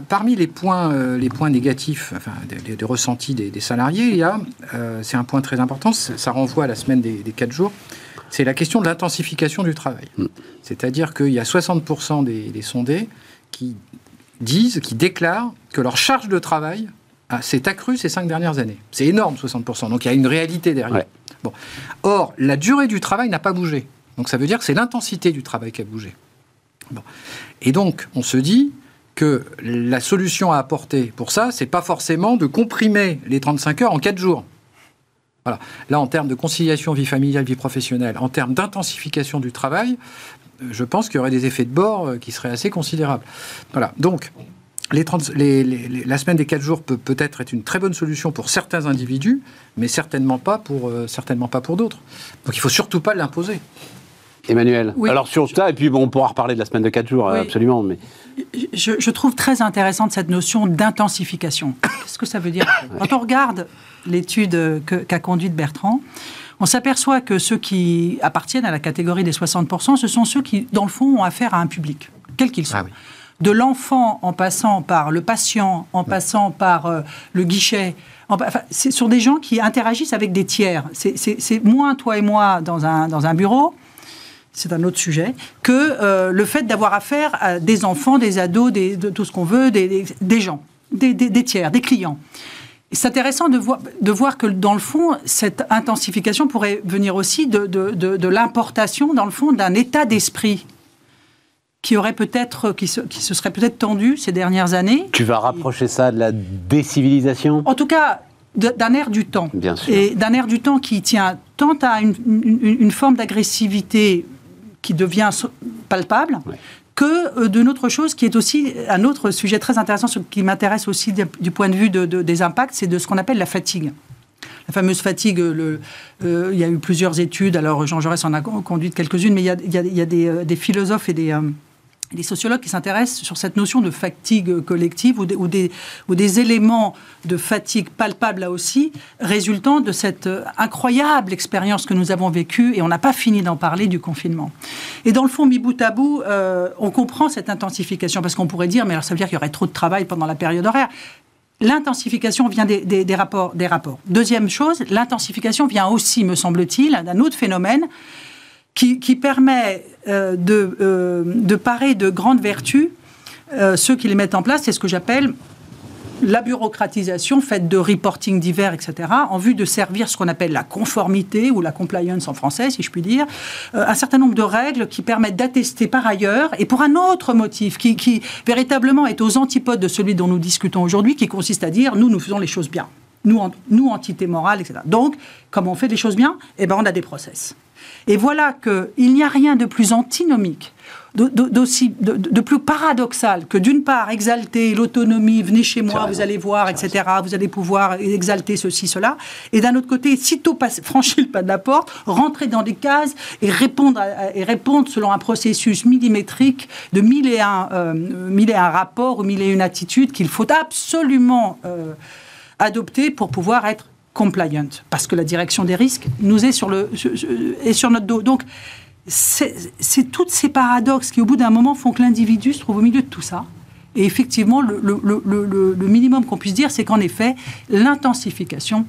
parmi les points, les points négatifs, enfin, des, ressentis des, salariés, il y a, c'est un point très important, ça renvoie à la semaine des, des 4 jours c'est la question de l'intensification du travail. Mm. C'est-à-dire qu'il y a 60% des, sondés qui disent, qui déclarent que leur charge de travail s'est accrue ces cinq dernières années. C'est énorme, 60%. Donc il y a une réalité derrière. Bon. Or, la durée du travail n'a pas bougé. Donc ça veut dire que c'est l'intensité du travail qui a bougé. Bon. Et donc, on se dit que la solution à apporter pour ça, c'est pas forcément de comprimer les 35 heures en 4 jours. Là, en termes de conciliation vie familiale, vie professionnelle, en termes d'intensification du travail, euh, je pense qu'il y aurait des effets de bord euh, qui seraient assez considérables. Voilà. Donc, la semaine des 4 jours peut peut-être être une très bonne solution pour certains individus, mais certainement pas pour, euh, certainement pas pour d'autres. Donc il ne faut surtout pas l'imposer. Emmanuel. Alors sur ça, et puis bon, on pourra reparler de la semaine de 4 jours, absolument. Mais... Je, trouve très intéressante cette notion d'intensification. Qu'est-ce que ça veut dire Quand on regarde l'étude qu'a conduite Bertrand, on s'aperçoit que ceux qui appartiennent à la catégorie des 60%, ce sont ceux qui, dans le fond, ont affaire à un public, quel qu'il soit. Ah de l'enfant en passant par le patient, en passant par euh, le guichet, Enfin, c'est sur des gens qui interagissent avec des tiers. C'est moins toi et moi dans un, dans un bureau, c'est un autre sujet, que euh, le fait d'avoir affaire à des enfants, des ados, des, de tout ce qu'on veut, des, des, gens, des, des, tiers, des clients. C'est intéressant de voir, de voir que, dans le fond, cette intensification pourrait venir aussi de, de, de, l'importation, dans le fond, d'un état d'esprit qui aurait peut-être, qui se, qui se serait peut-être tendu ces dernières années. Tu vas rapprocher ça de la décivilisation? En tout cas, d'un air du temps. Bien sûr. Et d'un air du temps qui tient tant à une, une forme d'agressivité qui devient palpable, que euh, d'une autre chose qui est aussi un autre sujet très intéressant, qui m'intéresse aussi du point de vue de, des impacts, c'est de ce qu'on appelle la fatigue. La fameuse fatigue, le, euh, il y a eu plusieurs études, alors Jean Jaurès en a conduit quelques-unes, mais il y a, il y a, des, euh, des, philosophes et des, les sociologues qui s'intéressent sur cette notion de fatigue collective ou, des, ou, des, éléments de fatigue palpables là aussi, résultant de cette incroyable expérience que nous avons vécue, et on n'a pas fini d'en parler, du confinement. Et dans le fond, mi bout à bout, euh, on comprend cette intensification, parce qu'on pourrait dire, mais alors ça veut dire qu'il y aurait trop de travail pendant la période horaire. L'intensification vient des, des, rapports, des rapports. Deuxième chose, l'intensification vient aussi, me semble-t-il, d'un autre phénomène qui, permet euh, de, euh, de, parer de grandes vertus. Euh, ceux qui les mettent en place, c'est ce que j'appelle la bureaucratisation faite de reporting divers, etc., en vue de servir ce qu'on appelle la conformité ou la compliance en français, si je puis dire, un certain nombre de règles qui permettent d'attester par ailleurs, et pour un autre motif qui, véritablement est aux antipodes de celui dont nous discutons aujourd'hui, qui consiste à dire nous, nous faisons les choses bien. nous, nous entité morale, etc. Donc, comme on fait des choses bien, eh ben, on a des process. Et voilà qu'il n'y a rien de plus antinomique de, de, plus paradoxal que d'une part exalter l'autonomie, venez chez moi, vous allez voir, etc., vous allez pouvoir exalter ceci, cela, et d'un autre côté, sitôt passe, franchir le pas de la porte, rentrer dans des cases et répondre, et répondre selon un processus millimétrique de mille et un, euh, mille et un rapports ou mille et une attitudes qu'il faut absolument euh, adopter pour pouvoir être compliant, parce que la direction des risques nous est sur, le, est sur notre dos. Donc, c'est toutes ces paradoxes qui, au bout d'un moment, font que l'individu se trouve au milieu de tout ça. Et effectivement, le, minimum qu'on puisse dire, c'est qu'en effet, l'intensification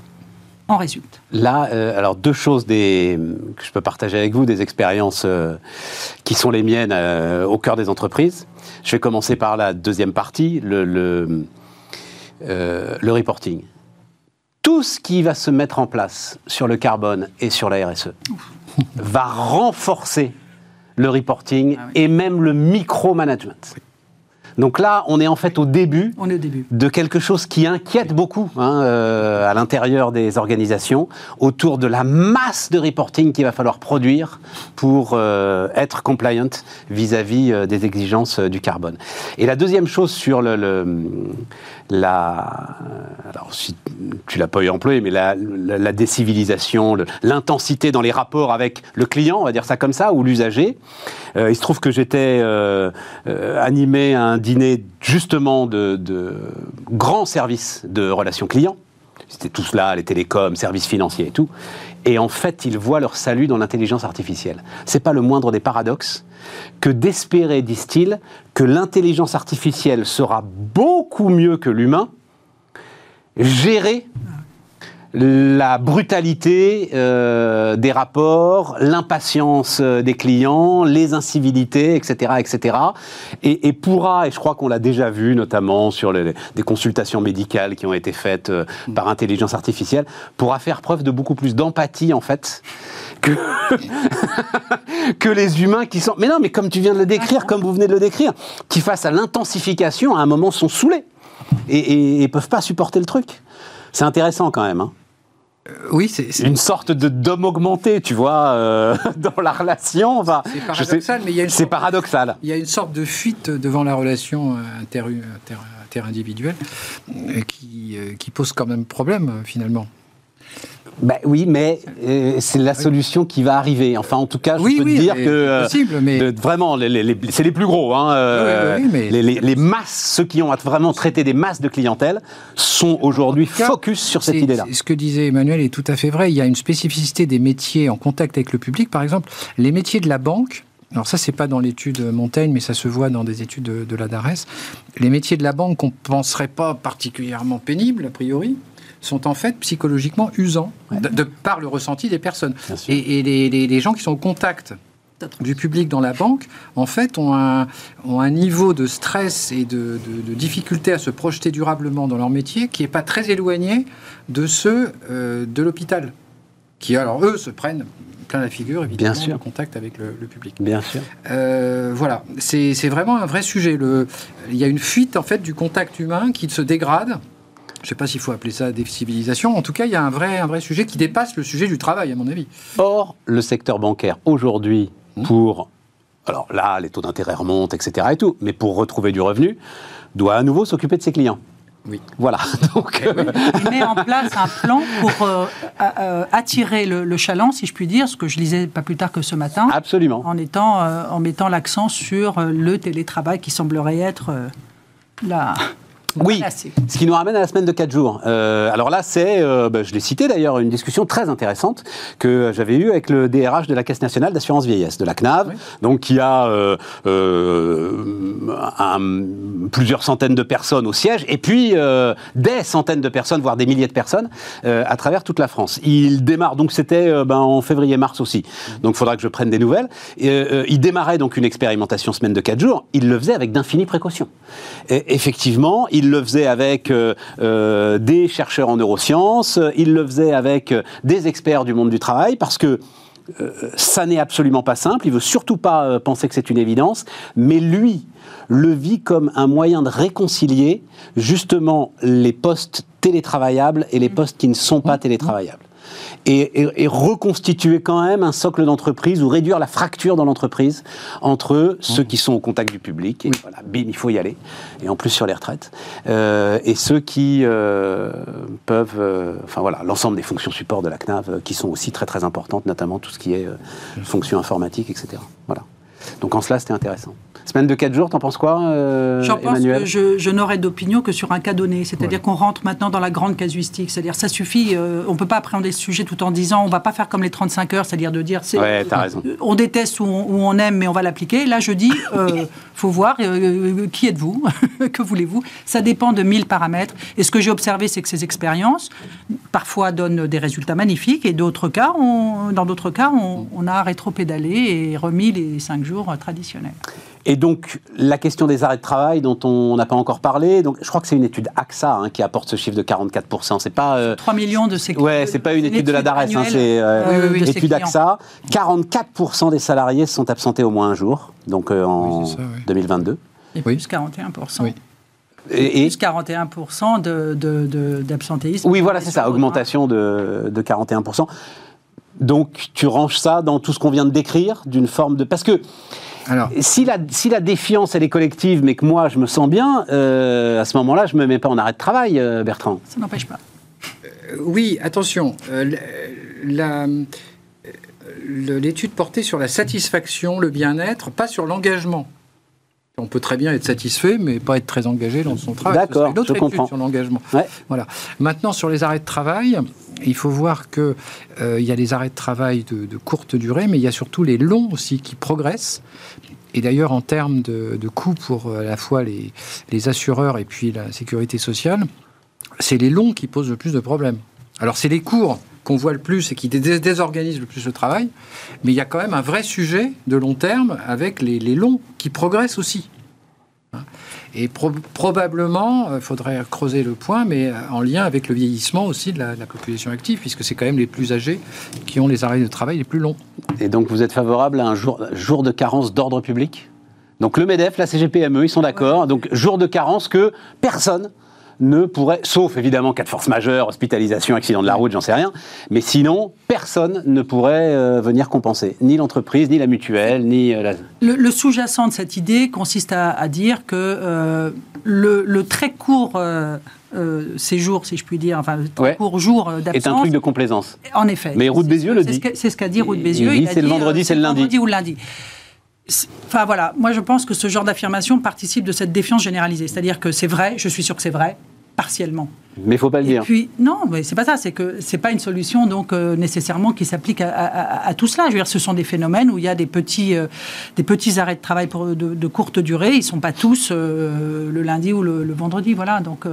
en résulte. Là, euh, alors deux choses que je peux partager avec vous, des expériences euh, qui sont les miennes euh, au cœur des entreprises. Je vais commencer par la deuxième partie, le reporting. Tout ce qui va se mettre en place sur le carbone et sur la RSE va renforcer le reporting ah et même le micromanagement. Donc là, on est en fait au début, de quelque chose qui inquiète beaucoup hein, euh, à l'intérieur des organisations autour de la masse de reporting qu'il va falloir produire pour euh, être compliant vis-à-vis euh, des exigences du carbone. Et la deuxième chose sur le, la, alors si tu l'as pas eu employé, mais la, la, décivilisation, l'intensité dans les rapports avec le client, on va dire ça comme ça, ou l'usager. il se trouve que j'étais animé à un dîner justement de, de grands services de relations clients. C'était tout cela, les télécoms, services financiers et tout. Et en fait, ils voient leur salut dans l'intelligence artificielle. C'est pas le moindre des paradoxes que d'espérer, disent-ils, que l'intelligence artificielle sera beaucoup mieux que l'humain, gérée la brutalité euh, des rapports, l'impatience euh, des clients, les incivilités, etc., etc. Et, pourra, et je crois qu'on l'a déjà vu, notamment sur les, des consultations médicales qui ont été faites euh, par intelligence artificielle, pourra faire preuve de beaucoup plus d'empathie, en fait, que, que les humains qui sont... Mais non, mais comme tu viens de le décrire, comme vous venez de le décrire, qui face à l'intensification, à un moment, sont saoulés et, et, peuvent pas supporter le truc. C'est intéressant quand même. Hein. Euh, oui, c'est une sorte de d'homme augmenté, tu vois, euh, dans la relation. Enfin, c'est paradoxal, mais il y a une c'est paradoxal. Il y a une sorte de fuite devant la relation inter, interindividuelle euh, qui, qui pose quand même problème finalement. Bah, oui, mais euh, c'est la solution qui va arriver. Enfin, en tout cas, je peux te dire que euh, possible, mais... vraiment, c'est les plus gros. Hein, euh, les, masses, ceux qui ont vraiment traité des masses de clientèle, sont aujourd'hui focus sur cette idée-là. Ce que disait Emmanuel est tout à fait vrai. Il y a une spécificité des métiers en contact avec le public. Par exemple, les métiers de la banque. Alors ça, c'est pas dans l'étude Montaigne, mais ça se voit dans des études de, de la DARES. Les métiers de la banque qu'on penserait pas particulièrement pénibles, a priori, sont en fait psychologiquement usants de, par le ressenti des personnes. Et, les, gens qui sont au contact du public dans la banque, en fait, ont un, ont un niveau de stress et de, difficulté à se projeter durablement dans leur métier qui n'est pas très éloigné de ceux euh, de l'hôpital, qui, alors, eux, se prennent plein la figure, évidemment, Bien sûr. contact avec le, public. Bien sûr. Euh, voilà, c'est vraiment un vrai sujet. Le, il y a une fuite, en fait, du contact humain qui se dégrade je ne sais pas s'il faut appeler ça des civilisations. En tout cas, il y a un vrai, un vrai sujet qui dépasse le sujet du travail, à mon avis. Or, le secteur bancaire, aujourd'hui, hmm. pour... Alors là, les taux d'intérêt remontent, etc. et tout, mais pour retrouver du revenu, doit à nouveau s'occuper de ses clients. Oui. Voilà. Donc, eh Il met en place un plan pour euh, euh, attirer le, chaland, si je puis dire, ce que je lisais pas plus tard que ce matin. Absolument. En, étant, euh, en mettant l'accent sur le télétravail qui semblerait être la, oui, ce qui nous ramène à la semaine de 4 jours. Euh, alors là, c'est, euh, bah, je l'ai cité d'ailleurs, une discussion très intéressante que j'avais eue avec le DRH de la Caisse nationale d'assurance vieillesse, de la CNAV, donc qui a euh, plusieurs centaines de personnes au siège, et puis des centaines de personnes, voire des milliers de personnes, à travers toute la France. Il démarre, donc c'était ben, en février-mars aussi, donc il faudra que je prenne des nouvelles. il démarrait donc une expérimentation semaine de 4 jours, il le faisait avec d'infinies précautions. Et effectivement, il le faisait avec euh, euh, des chercheurs en neurosciences, il le faisait avec euh, des experts du monde du travail, parce que ça n'est absolument pas simple, il veut surtout pas penser que c'est une évidence, mais lui le vit comme un moyen de réconcilier justement les postes télétravaillables et les postes qui ne sont pas télétravaillables et, reconstituer quand même un socle d'entreprise ou réduire la fracture dans l'entreprise entre ceux qui sont au contact du public, et voilà, bim, il faut y aller, et en plus sur les retraites, euh, et ceux qui euh, peuvent, euh, enfin voilà, l'ensemble des fonctions support de la CNAV qui sont aussi très très importantes, notamment tout ce qui est fonctions informatiques, etc. Voilà. Donc en cela, c'était intéressant. Semaine de 4 jours, t'en penses quoi, euh, J'en pense que je, je n'aurai d'opinion que sur un cas donné. C'est-à-dire qu'on rentre maintenant dans la grande casuistique. C'est-à-dire ça suffit, euh, on ne peut pas appréhender ce sujet tout en disant on ne va pas faire comme les 35 heures, c'est-à-dire de dire c'est, ouais, raison. Euh, on déteste ou on, aime, mais on va l'appliquer. Là, je dis euh, faut voir qui êtes-vous, que voulez-vous. Ça dépend de mille paramètres. Et ce que j'ai observé, c'est que ces expériences, parfois, donnent des résultats magnifiques et d'autres cas, dans d'autres cas, on, on a rétro-pédalé et remis les 5 jours traditionnels. Et donc, la question des arrêts de travail dont on n'a pas encore parlé, donc, je crois que c'est une étude AXA hein, qui apporte ce chiffre de 44%. C'est pas. 3 euh, millions de ces Ouais, c'est pas une, étude, de la DARES, hein, c'est euh, une étude AXA. 44% des salariés sont absentés au moins un jour, donc euh, en 2022. Et plus 41%. Oui. Et, plus 41% d'absentéisme. De, oui, voilà, c'est ça, augmentation de, de 41%. Donc, tu ranges ça dans tout ce qu'on vient de décrire, d'une forme de. Parce que si, la, si la défiance, elle est collective, mais que moi, je me sens bien, euh, à ce moment-là, je ne me mets pas en arrêt de travail, euh, Bertrand. Ça n'empêche pas. Euh, oui, attention. L'étude portait sur la satisfaction, le bien-être, pas sur l'engagement. On peut très bien être satisfait, mais pas être très engagé dans son travail. D'accord, je comprends. sur l'engagement. Voilà. Maintenant, sur les arrêts de travail, il faut voir qu'il euh, y a les arrêts de travail de, courte durée, mais il y a surtout les longs aussi qui progressent. Et d'ailleurs, en termes de, coûts pour euh, à la fois les, assureurs et puis la sécurité sociale, c'est les longs qui posent le plus de problèmes. Alors, c'est les courts qu'on voit le plus et qui désorganisent le plus le travail, mais il y a quand même un vrai sujet de long terme avec les, les longs qui progressent aussi. Et probablement, il euh, faudrait creuser le point, mais euh, en lien avec le vieillissement aussi de la, population active, puisque c'est quand même les plus âgés qui ont les arrêts de travail les plus longs. Et donc vous êtes favorable à un jour, jour de carence d'ordre public? Donc le MEDEF, la CGPME, ils sont d'accord. Donc jour de carence que personne ne pourrait, sauf évidemment cas de force majeure, hospitalisation, accident de la route, j'en sais rien, mais sinon, personne ne pourrait euh, venir compenser, ni l'entreprise, ni la mutuelle, ni euh, la... Le, sous-jacent de cette idée consiste à, dire que euh, le, très court... séjour, si je puis dire, enfin, le très court jour d'absence. Est un truc de complaisance. En effet. Mais Route Bézieux le dit. C'est ce qu'a dit Route Bézieux. Il, dit c'est le vendredi, c'est le lundi. Vendredi ou le lundi. Enfin voilà, moi je pense que ce genre d'affirmation participe de cette défiance généralisée. C'est-à-dire que c'est vrai, je suis sûr que c'est vrai, partiellement. Mais il faut pas le dire. Puis non, mais c'est pas ça. C'est que c'est pas une solution donc euh, nécessairement qui s'applique à, tout cela. Je veux dire, ce sont des phénomènes où il y a des petits, euh, des petits arrêts de travail pour, de, courte durée. Ils sont pas tous euh, le lundi ou le, vendredi. Voilà. Donc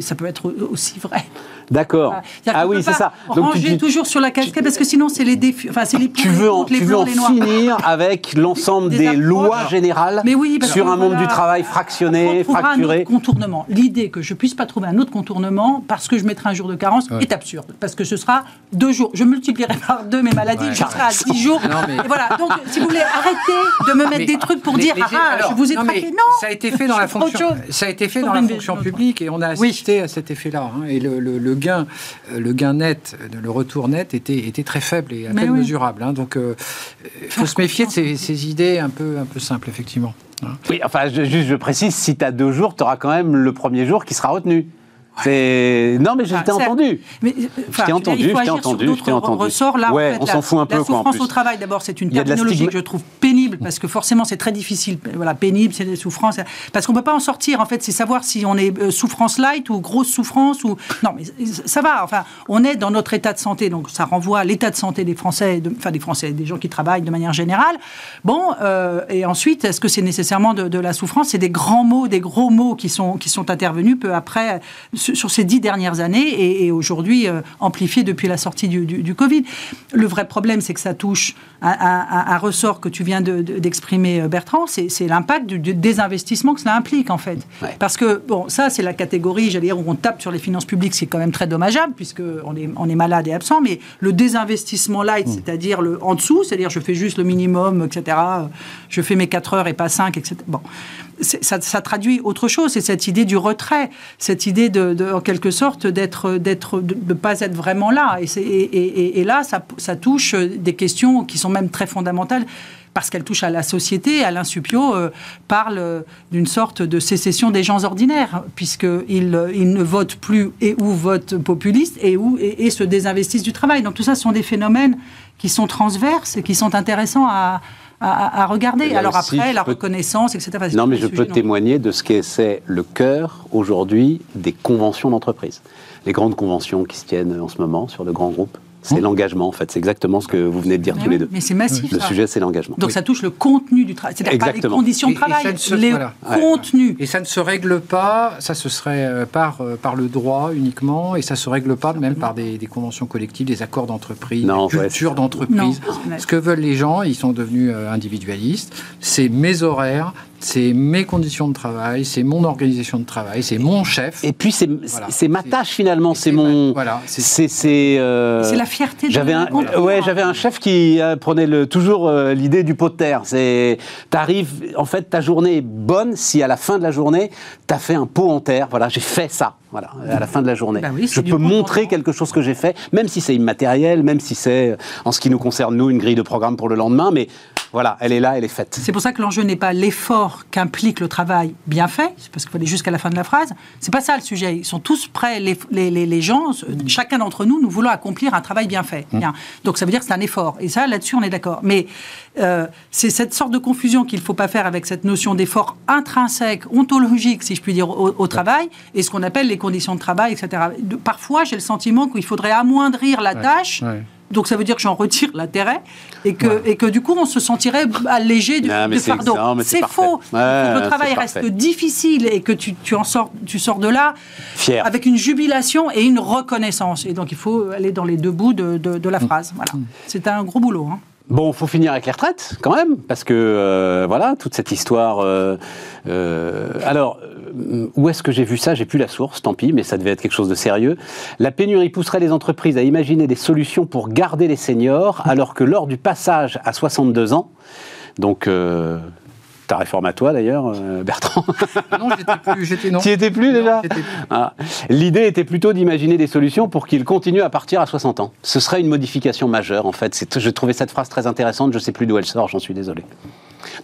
ça peut être aussi vrai. D'accord. Ah oui, c'est ça. Donc ranger toujours sur la casquette parce que sinon c'est les défis. Enfin, c'est les Tu veux en, tu veux en finir avec l'ensemble des, lois générales mais oui, sur un monde du travail fractionné, fracturé. Un autre contournement. L'idée que je puisse pas trouver un autre contournement parce que je mettrai un jour de carence est absurde. Parce que ce sera deux jours. Je multiplierai par deux mes maladies, je serai à dix jours. Et voilà. Donc, si vous voulez, arrêter de me mettre des trucs pour dire ah, je vous ai traqué. Non, ça a été fait dans la fonction. Ça a été fait dans la fonction publique et on a assisté à cet effet-là. Hein. Et le gain, euh, le gain net, le retour net était, était très faible et à peine mesurable. Hein. Donc, euh, il faut se méfier de ces, idées un peu, un peu simples, effectivement. Hein. Oui, enfin, je, juste, je précise, si tu as deux jours, tu auras quand même le premier jour qui sera retenu. Non, mais je t'ai entendu. Mais, je t'ai entendu, je t'ai entendu, je t'ai entendu. Ressort, là, ouais, on s'en fout un peu. La souffrance au travail, d'abord, c'est une terminologie que je trouve pénible, parce que forcément, c'est très difficile. Voilà, pénible, c'est des souffrances. Parce qu'on ne peut pas en sortir, en fait, c'est savoir si on est euh, souffrance light ou grosse souffrance. ou Non, mais ça va. Enfin, on est dans notre état de santé, donc ça renvoie à l'état de santé des Français, enfin des Français, des gens qui travaillent de manière générale. Bon, euh, et ensuite, est-ce que c'est nécessairement de, la souffrance? C'est des grands mots, des gros mots qui sont, qui sont intervenus peu après sur ces dix dernières années et, aujourd'hui euh, amplifié depuis la sortie du, Covid. Le vrai problème, c'est que ça touche un, ressort que tu viens de, d'exprimer Bertrand, c'est l'impact du, désinvestissement que cela implique, en fait. Parce que, bon, ça, c'est la catégorie, j'allais dire, où on tape sur les finances publiques, c'est quand même très dommageable, puisqu'on est, on est malade et absent, mais le désinvestissement light, mm. c'est-à-dire le en dessous, c'est-à-dire je fais juste le minimum, etc., je fais mes 4 heures et pas 5, etc. Bon ça, traduit autre chose, c'est cette idée du retrait, cette idée de, en quelque sorte d'être, d'être, de ne pas être vraiment là. Et, là, ça, touche des questions qui sont même très fondamentales parce qu'elles touchent à la société. Alain Supio euh, parle d'une sorte de sécession des gens ordinaires, puisqu'ils ils ne votent plus et ou votent populistes et, où, et, et se désinvestissent du travail. Donc tout ça, ce sont des phénomènes qui sont transverses et qui sont intéressants à, à, regarder. Alors après, la reconnaissance, etc. Non, mais je peux témoigner de ce que c'est le cœur aujourd'hui des conventions d'entreprise. Les grandes conventions qui se tiennent en ce moment sur de grands groupes c'est l'engagement, en fait. C'est exactement ce que vous venez de dire tous les deux. Mais c'est massif. Le sujet, c'est l'engagement. Donc ça touche le contenu du travail. C'est-à-dire pas les conditions de travail, les contenus. Et ça ne se règle pas, ça se serait euh, par, euh, par le droit uniquement, et ça ne se règle pas même par des, conventions collectives, des accords d'entreprise, des cultures d'entreprise. Ce que veulent les gens, ils sont devenus euh, individualistes, c'est mes horaires, c'est mes conditions de travail, c'est mon organisation de travail, c'est mon chef. Et puis c'est ma tâche finalement, c'est mon. Voilà. C'est euh, la fierté. J'avais un, ouais, j'avais un chef qui euh, prenait le, toujours euh, l'idée du pot de terre. C'est, t'arrives, en fait, ta journée est bonne si à la fin de la journée, t'as fait un pot en terre. Voilà, j'ai fait ça. Voilà, à la fin de la journée. Ben je peux montrer quelque chose que j'ai fait, même si c'est immatériel, même si c'est, en ce qui nous concerne, nous, une grille de programme pour le lendemain, mais voilà, elle est là, elle est faite. C'est pour ça que l'enjeu n'est pas l'effort qu'implique le travail bien fait, parce qu'il faut aller jusqu'à la fin de la phrase. C'est pas ça le sujet. Ils sont tous prêts, les, les, les, gens, chacun d'entre nous, nous voulons accomplir un travail bien fait. Bien. Donc ça veut dire que c'est un effort. Et ça, là-dessus, on est d'accord. Mais euh, c'est cette sorte de confusion qu'il ne faut pas faire avec cette notion d'effort intrinsèque, ontologique, si je puis dire, au, travail, et ce qu'on appelle les conditions de travail, etc. parfois, j'ai le sentiment qu'il faudrait amoindrir la tâche. Donc ça veut dire que j'en retire l'intérêt et que, et que du coup on se sentirait allégé de, fardeau. C'est faux. le travail reste difficile et que tu, tu, en sors, tu sors de là Fier. avec une jubilation et une reconnaissance. Et donc il faut aller dans les deux bouts de, de, la phrase. Voilà. Mm. C'est un gros boulot. Hein. Bon, faut finir avec les retraites quand même, parce que euh, voilà toute cette histoire. Euh, euh, alors, où est-ce que j'ai vu ça? J'ai plus la source, tant pis, mais ça devait être quelque chose de sérieux. La pénurie pousserait les entreprises à imaginer des solutions pour garder les seniors, alors que lors du passage à 62 ans, donc ta réforme à toi d'ailleurs, euh, Bertrand Non, j'étais plus. J'étais non. Tu étais plus déjà? Ah. L'idée était plutôt d'imaginer des solutions pour qu'il continue à partir à 60 ans. Ce serait une modification majeure en fait. Je trouvais cette phrase très intéressante. Je ne sais plus d'où elle sort. J'en suis désolé.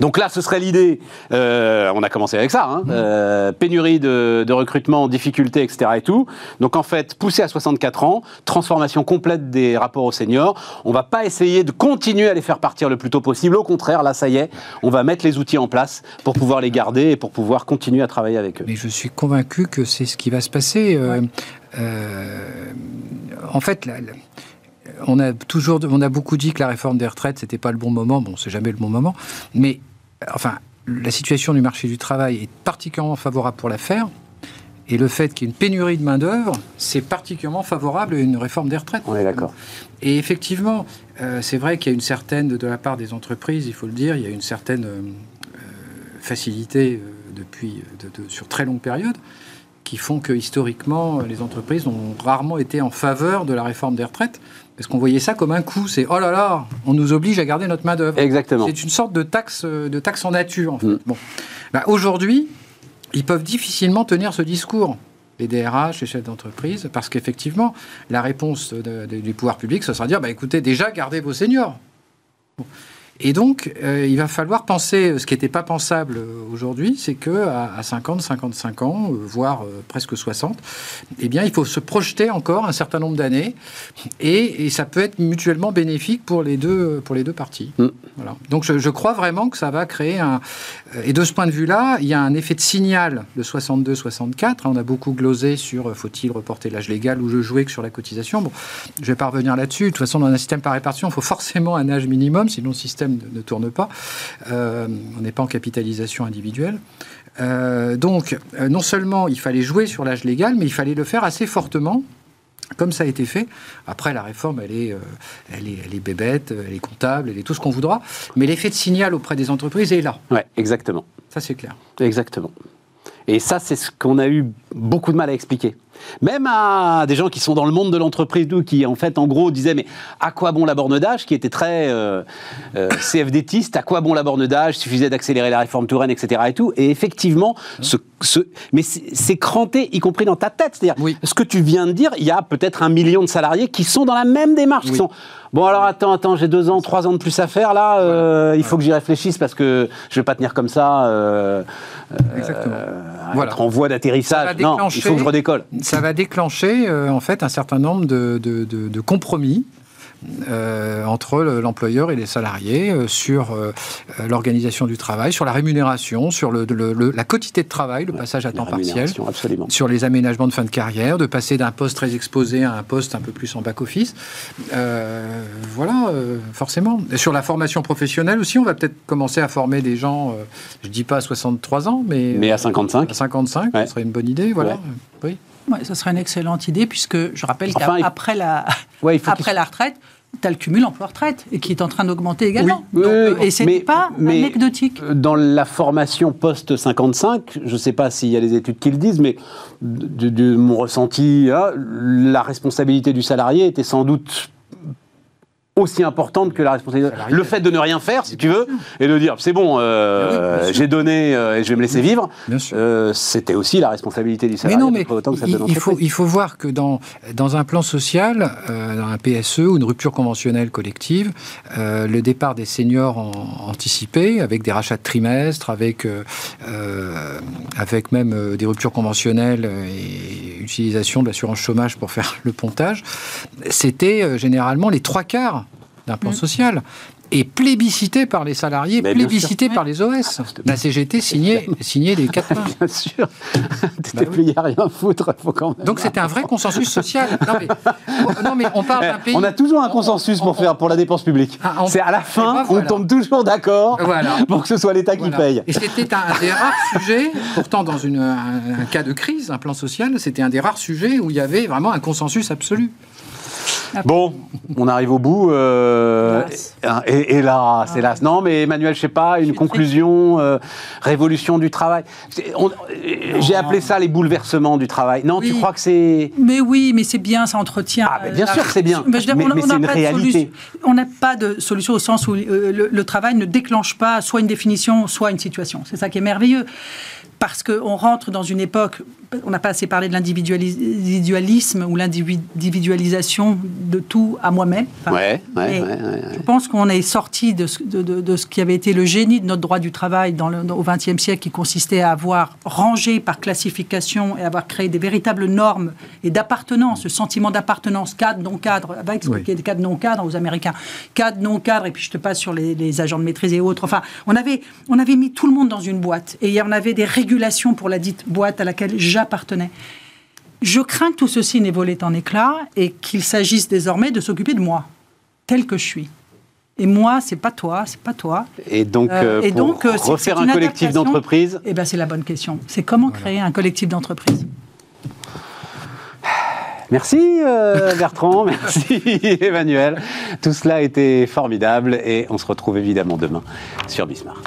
Donc là, ce serait l'idée. Euh, on a commencé avec ça. Hein, mmh. euh, pénurie de, recrutement, difficultés, etc. Et tout. Donc en fait, poussé à 64 ans, transformation complète des rapports aux seniors. On va pas essayer de continuer à les faire partir le plus tôt possible. Au contraire, là, ça y est, on va mettre les outils en place pour pouvoir les garder et pour pouvoir continuer à travailler avec eux. Mais je suis convaincu que c'est ce qui va se passer. Euh, en fait, on a toujours, on a beaucoup dit que la réforme des retraites, c'était pas le bon moment. Bon, c'est jamais le bon moment. Mais, enfin, la situation du marché du travail est particulièrement favorable pour la faire. Et le fait qu'il y ait une pénurie de main-d'œuvre, c'est particulièrement favorable à une réforme des retraites. On est d'accord. Et effectivement, euh, c'est vrai qu'il y a une certaine, de la part des entreprises, il faut le dire, il y a une certaine euh, facilité euh, depuis, sur très longue période qui font que historiquement, les entreprises ont rarement été en faveur de la réforme des retraites. Parce qu'on voyait ça comme un coup, c'est oh là là, on nous oblige à garder notre main d'œuvre. Exactement. C'est une sorte de taxe, de taxe en nature. En fait. Mm. Bon, bah, aujourd'hui, ils peuvent difficilement tenir ce discours, les DRH, les chefs d'entreprise, parce qu'effectivement, la réponse du pouvoir public, ce sera de dire bah écoutez, déjà gardez vos seniors. Et donc, euh, il va falloir penser, ce qui n'était pas pensable aujourd'hui, c'est que à, 50, 55 ans, euh, voire euh, presque 60, eh bien, il faut se projeter encore un certain nombre d'années, et, ça peut être mutuellement bénéfique pour les deux, pour les deux parties. Mm. Voilà. Donc, je, je, crois vraiment que ça va créer un. Et de ce point de vue-là, il y a un effet de signal de 62-64. On a beaucoup glosé sur faut-il reporter l'âge légal ou je jouais que sur la cotisation. Bon, je ne vais pas revenir là-dessus. De toute façon, dans un système par répartition, il faut forcément un âge minimum, sinon le système ne, tourne pas. Euh, on n'est pas en capitalisation individuelle. Euh, donc, euh, non seulement il fallait jouer sur l'âge légal, mais il fallait le faire assez fortement comme ça a été fait. Après, la réforme, elle est, elle est, elle est bébête, elle est comptable, elle est tout ce qu'on voudra. Mais l'effet de signal auprès des entreprises est là. Ouais, exactement. Ça, c'est clair. Exactement. Et ça, c'est ce qu'on a eu beaucoup de mal à expliquer. Même à des gens qui sont dans le monde de l'entreprise, qui en fait, en gros, disaient mais à quoi bon la borne d'âge, qui était très euh, euh, CFDTiste, à quoi bon la borne d'âge, suffisait d'accélérer la réforme Touraine, etc. Et tout. Et effectivement, ce, ce, mais c'est cranté, y compris dans ta tête. C'est-à-dire, Oui. ce que tu viens de dire, il y a peut-être un million de salariés qui sont dans la même démarche, qui sont Bon alors attends, attends, j'ai deux ans, trois ans de plus à faire là. euh, il faut que j'y réfléchisse parce que je vais pas tenir comme ça. Euh, Exactement. euh, Voilà. être en voie d'atterrissage. Non, il faut que je redécolle. Ça va déclencher, euh, en fait, un certain nombre de, de- de- de compromis. Euh, entre le- l'employeur et les salariés euh, sur euh, l'organisation du travail, sur la rémunération, sur le, le- le- la quotité de travail, le passage à temps partiel. Absolument. sur les aménagements de fin de carrière, de passer d'un poste très exposé à un poste un peu plus en back-office. Voilà, forcément. Et sur la formation professionnelle aussi, on va peut-être commencer à former des gens, je dis pas à 63 ans, mais, Mais à 55. à 55, Ouais. ce serait une bonne idée. Voilà. Ouais. Oui. Ouais, ça serait une excellente idée, puisque je rappelle Enfin, il- qu'après la, Ouais, après la retraite, tu as le cumul emploi-retraite, et qui est en train d'augmenter également. Oui, Donc, oui, euh, oui, et c'est mais- pas mais- anecdotique. Dans la formation post-55, je ne sais pas s'il y a des études qui le disent, mais de, de mon ressenti, hein, la responsabilité du salarié était sans doute aussi importante que la responsabilité. Le fait de ne rien faire, si tu veux, et de dire c'est bon, euh, oui, j'ai donné euh, et je vais me laisser vivre, euh, c'était aussi la responsabilité du Mais salarié. non, mais près autant que celle de il, il faut, l'entreprise. il faut voir que dans, dans un plan social, dans un PSE ou une rupture conventionnelle collective, le départ des seniors en, anticipé, avec des rachats de trimestre, avec, avec même des ruptures conventionnelles et utilisation de l'assurance chômage pour faire le pontage, c'était généralement les trois quarts d'un plan social. Et plébiscité par les salariés, Mais plébiscité par les OS. La CGT signait, signait les quatre mains. Bien sûr, t'étais Bah oui. payé à rien foutre, faut quand même. Donc c'était un vrai consensus social. Non mais, non, mais on parle d'un Eh, pays. On a toujours un consensus pour on- faire pour la dépense publique. Ah, on- C'est à la Eh fin, ben, on tombe toujours d'accord Voilà. pour que ce soit l'État qui paye. Et c'était un, un des rares sujets, pourtant dans une, un, un cas de crise, un plan social, c'était un des rares sujets où il y avait vraiment un consensus absolu. Bon, on arrive au bout. euh, Hélas. et, et là, c'est là. Non, mais Emmanuel, je sais pas, une conclusion, euh, révolution du travail. Euh, J'ai appelé ça les bouleversements du travail. Non, tu crois que c'est. Mais oui, mais c'est bien, ça entretient. Ah, mais bien la sûr que c'est bien. dire, Mais- on mais c'est une pas de réalité. solution. On n'a pas de solution au sens où euh, le, le travail ne déclenche pas soit une définition, soit une situation. C'est ça qui est merveilleux. Parce qu'on rentre dans une époque, on n'a pas assez parlé de l'individualisme ou l'individualisation de tout à moi-même. Enfin, Ouais, ouais, mais ouais, ouais, ouais. Je pense qu'on est sorti de ce, de, de- de ce qui avait été le génie de notre droit du travail dans le, dans- au XXe siècle, qui consistait à avoir rangé par classification et avoir créé des véritables normes et d'appartenance, ce sentiment d'appartenance, cadre, non-cadre, va expliquer des cadres non-cadres aux Américains, cadre, non-cadre, et puis je te passe sur les, les agents de maîtrise et autres. Enfin, on avait, on avait mis tout le monde dans une boîte et on avait des régulations pour la dite boîte à laquelle j'appartenais. Je crains que tout ceci n'ait volé en éclats et qu'il s'agisse désormais de s'occuper de moi, tel que je suis. Et moi, c'est pas toi, c'est pas toi. Et donc, Euh, euh, et pour donc, euh, c'est- refaire c'est un collectif d'entreprise, Eh ben, c'est la bonne question. C'est comment créer un collectif d'entreprise. Merci euh, Bertrand, merci Emmanuel. Tout cela a été formidable et on se retrouve évidemment demain sur Bismart.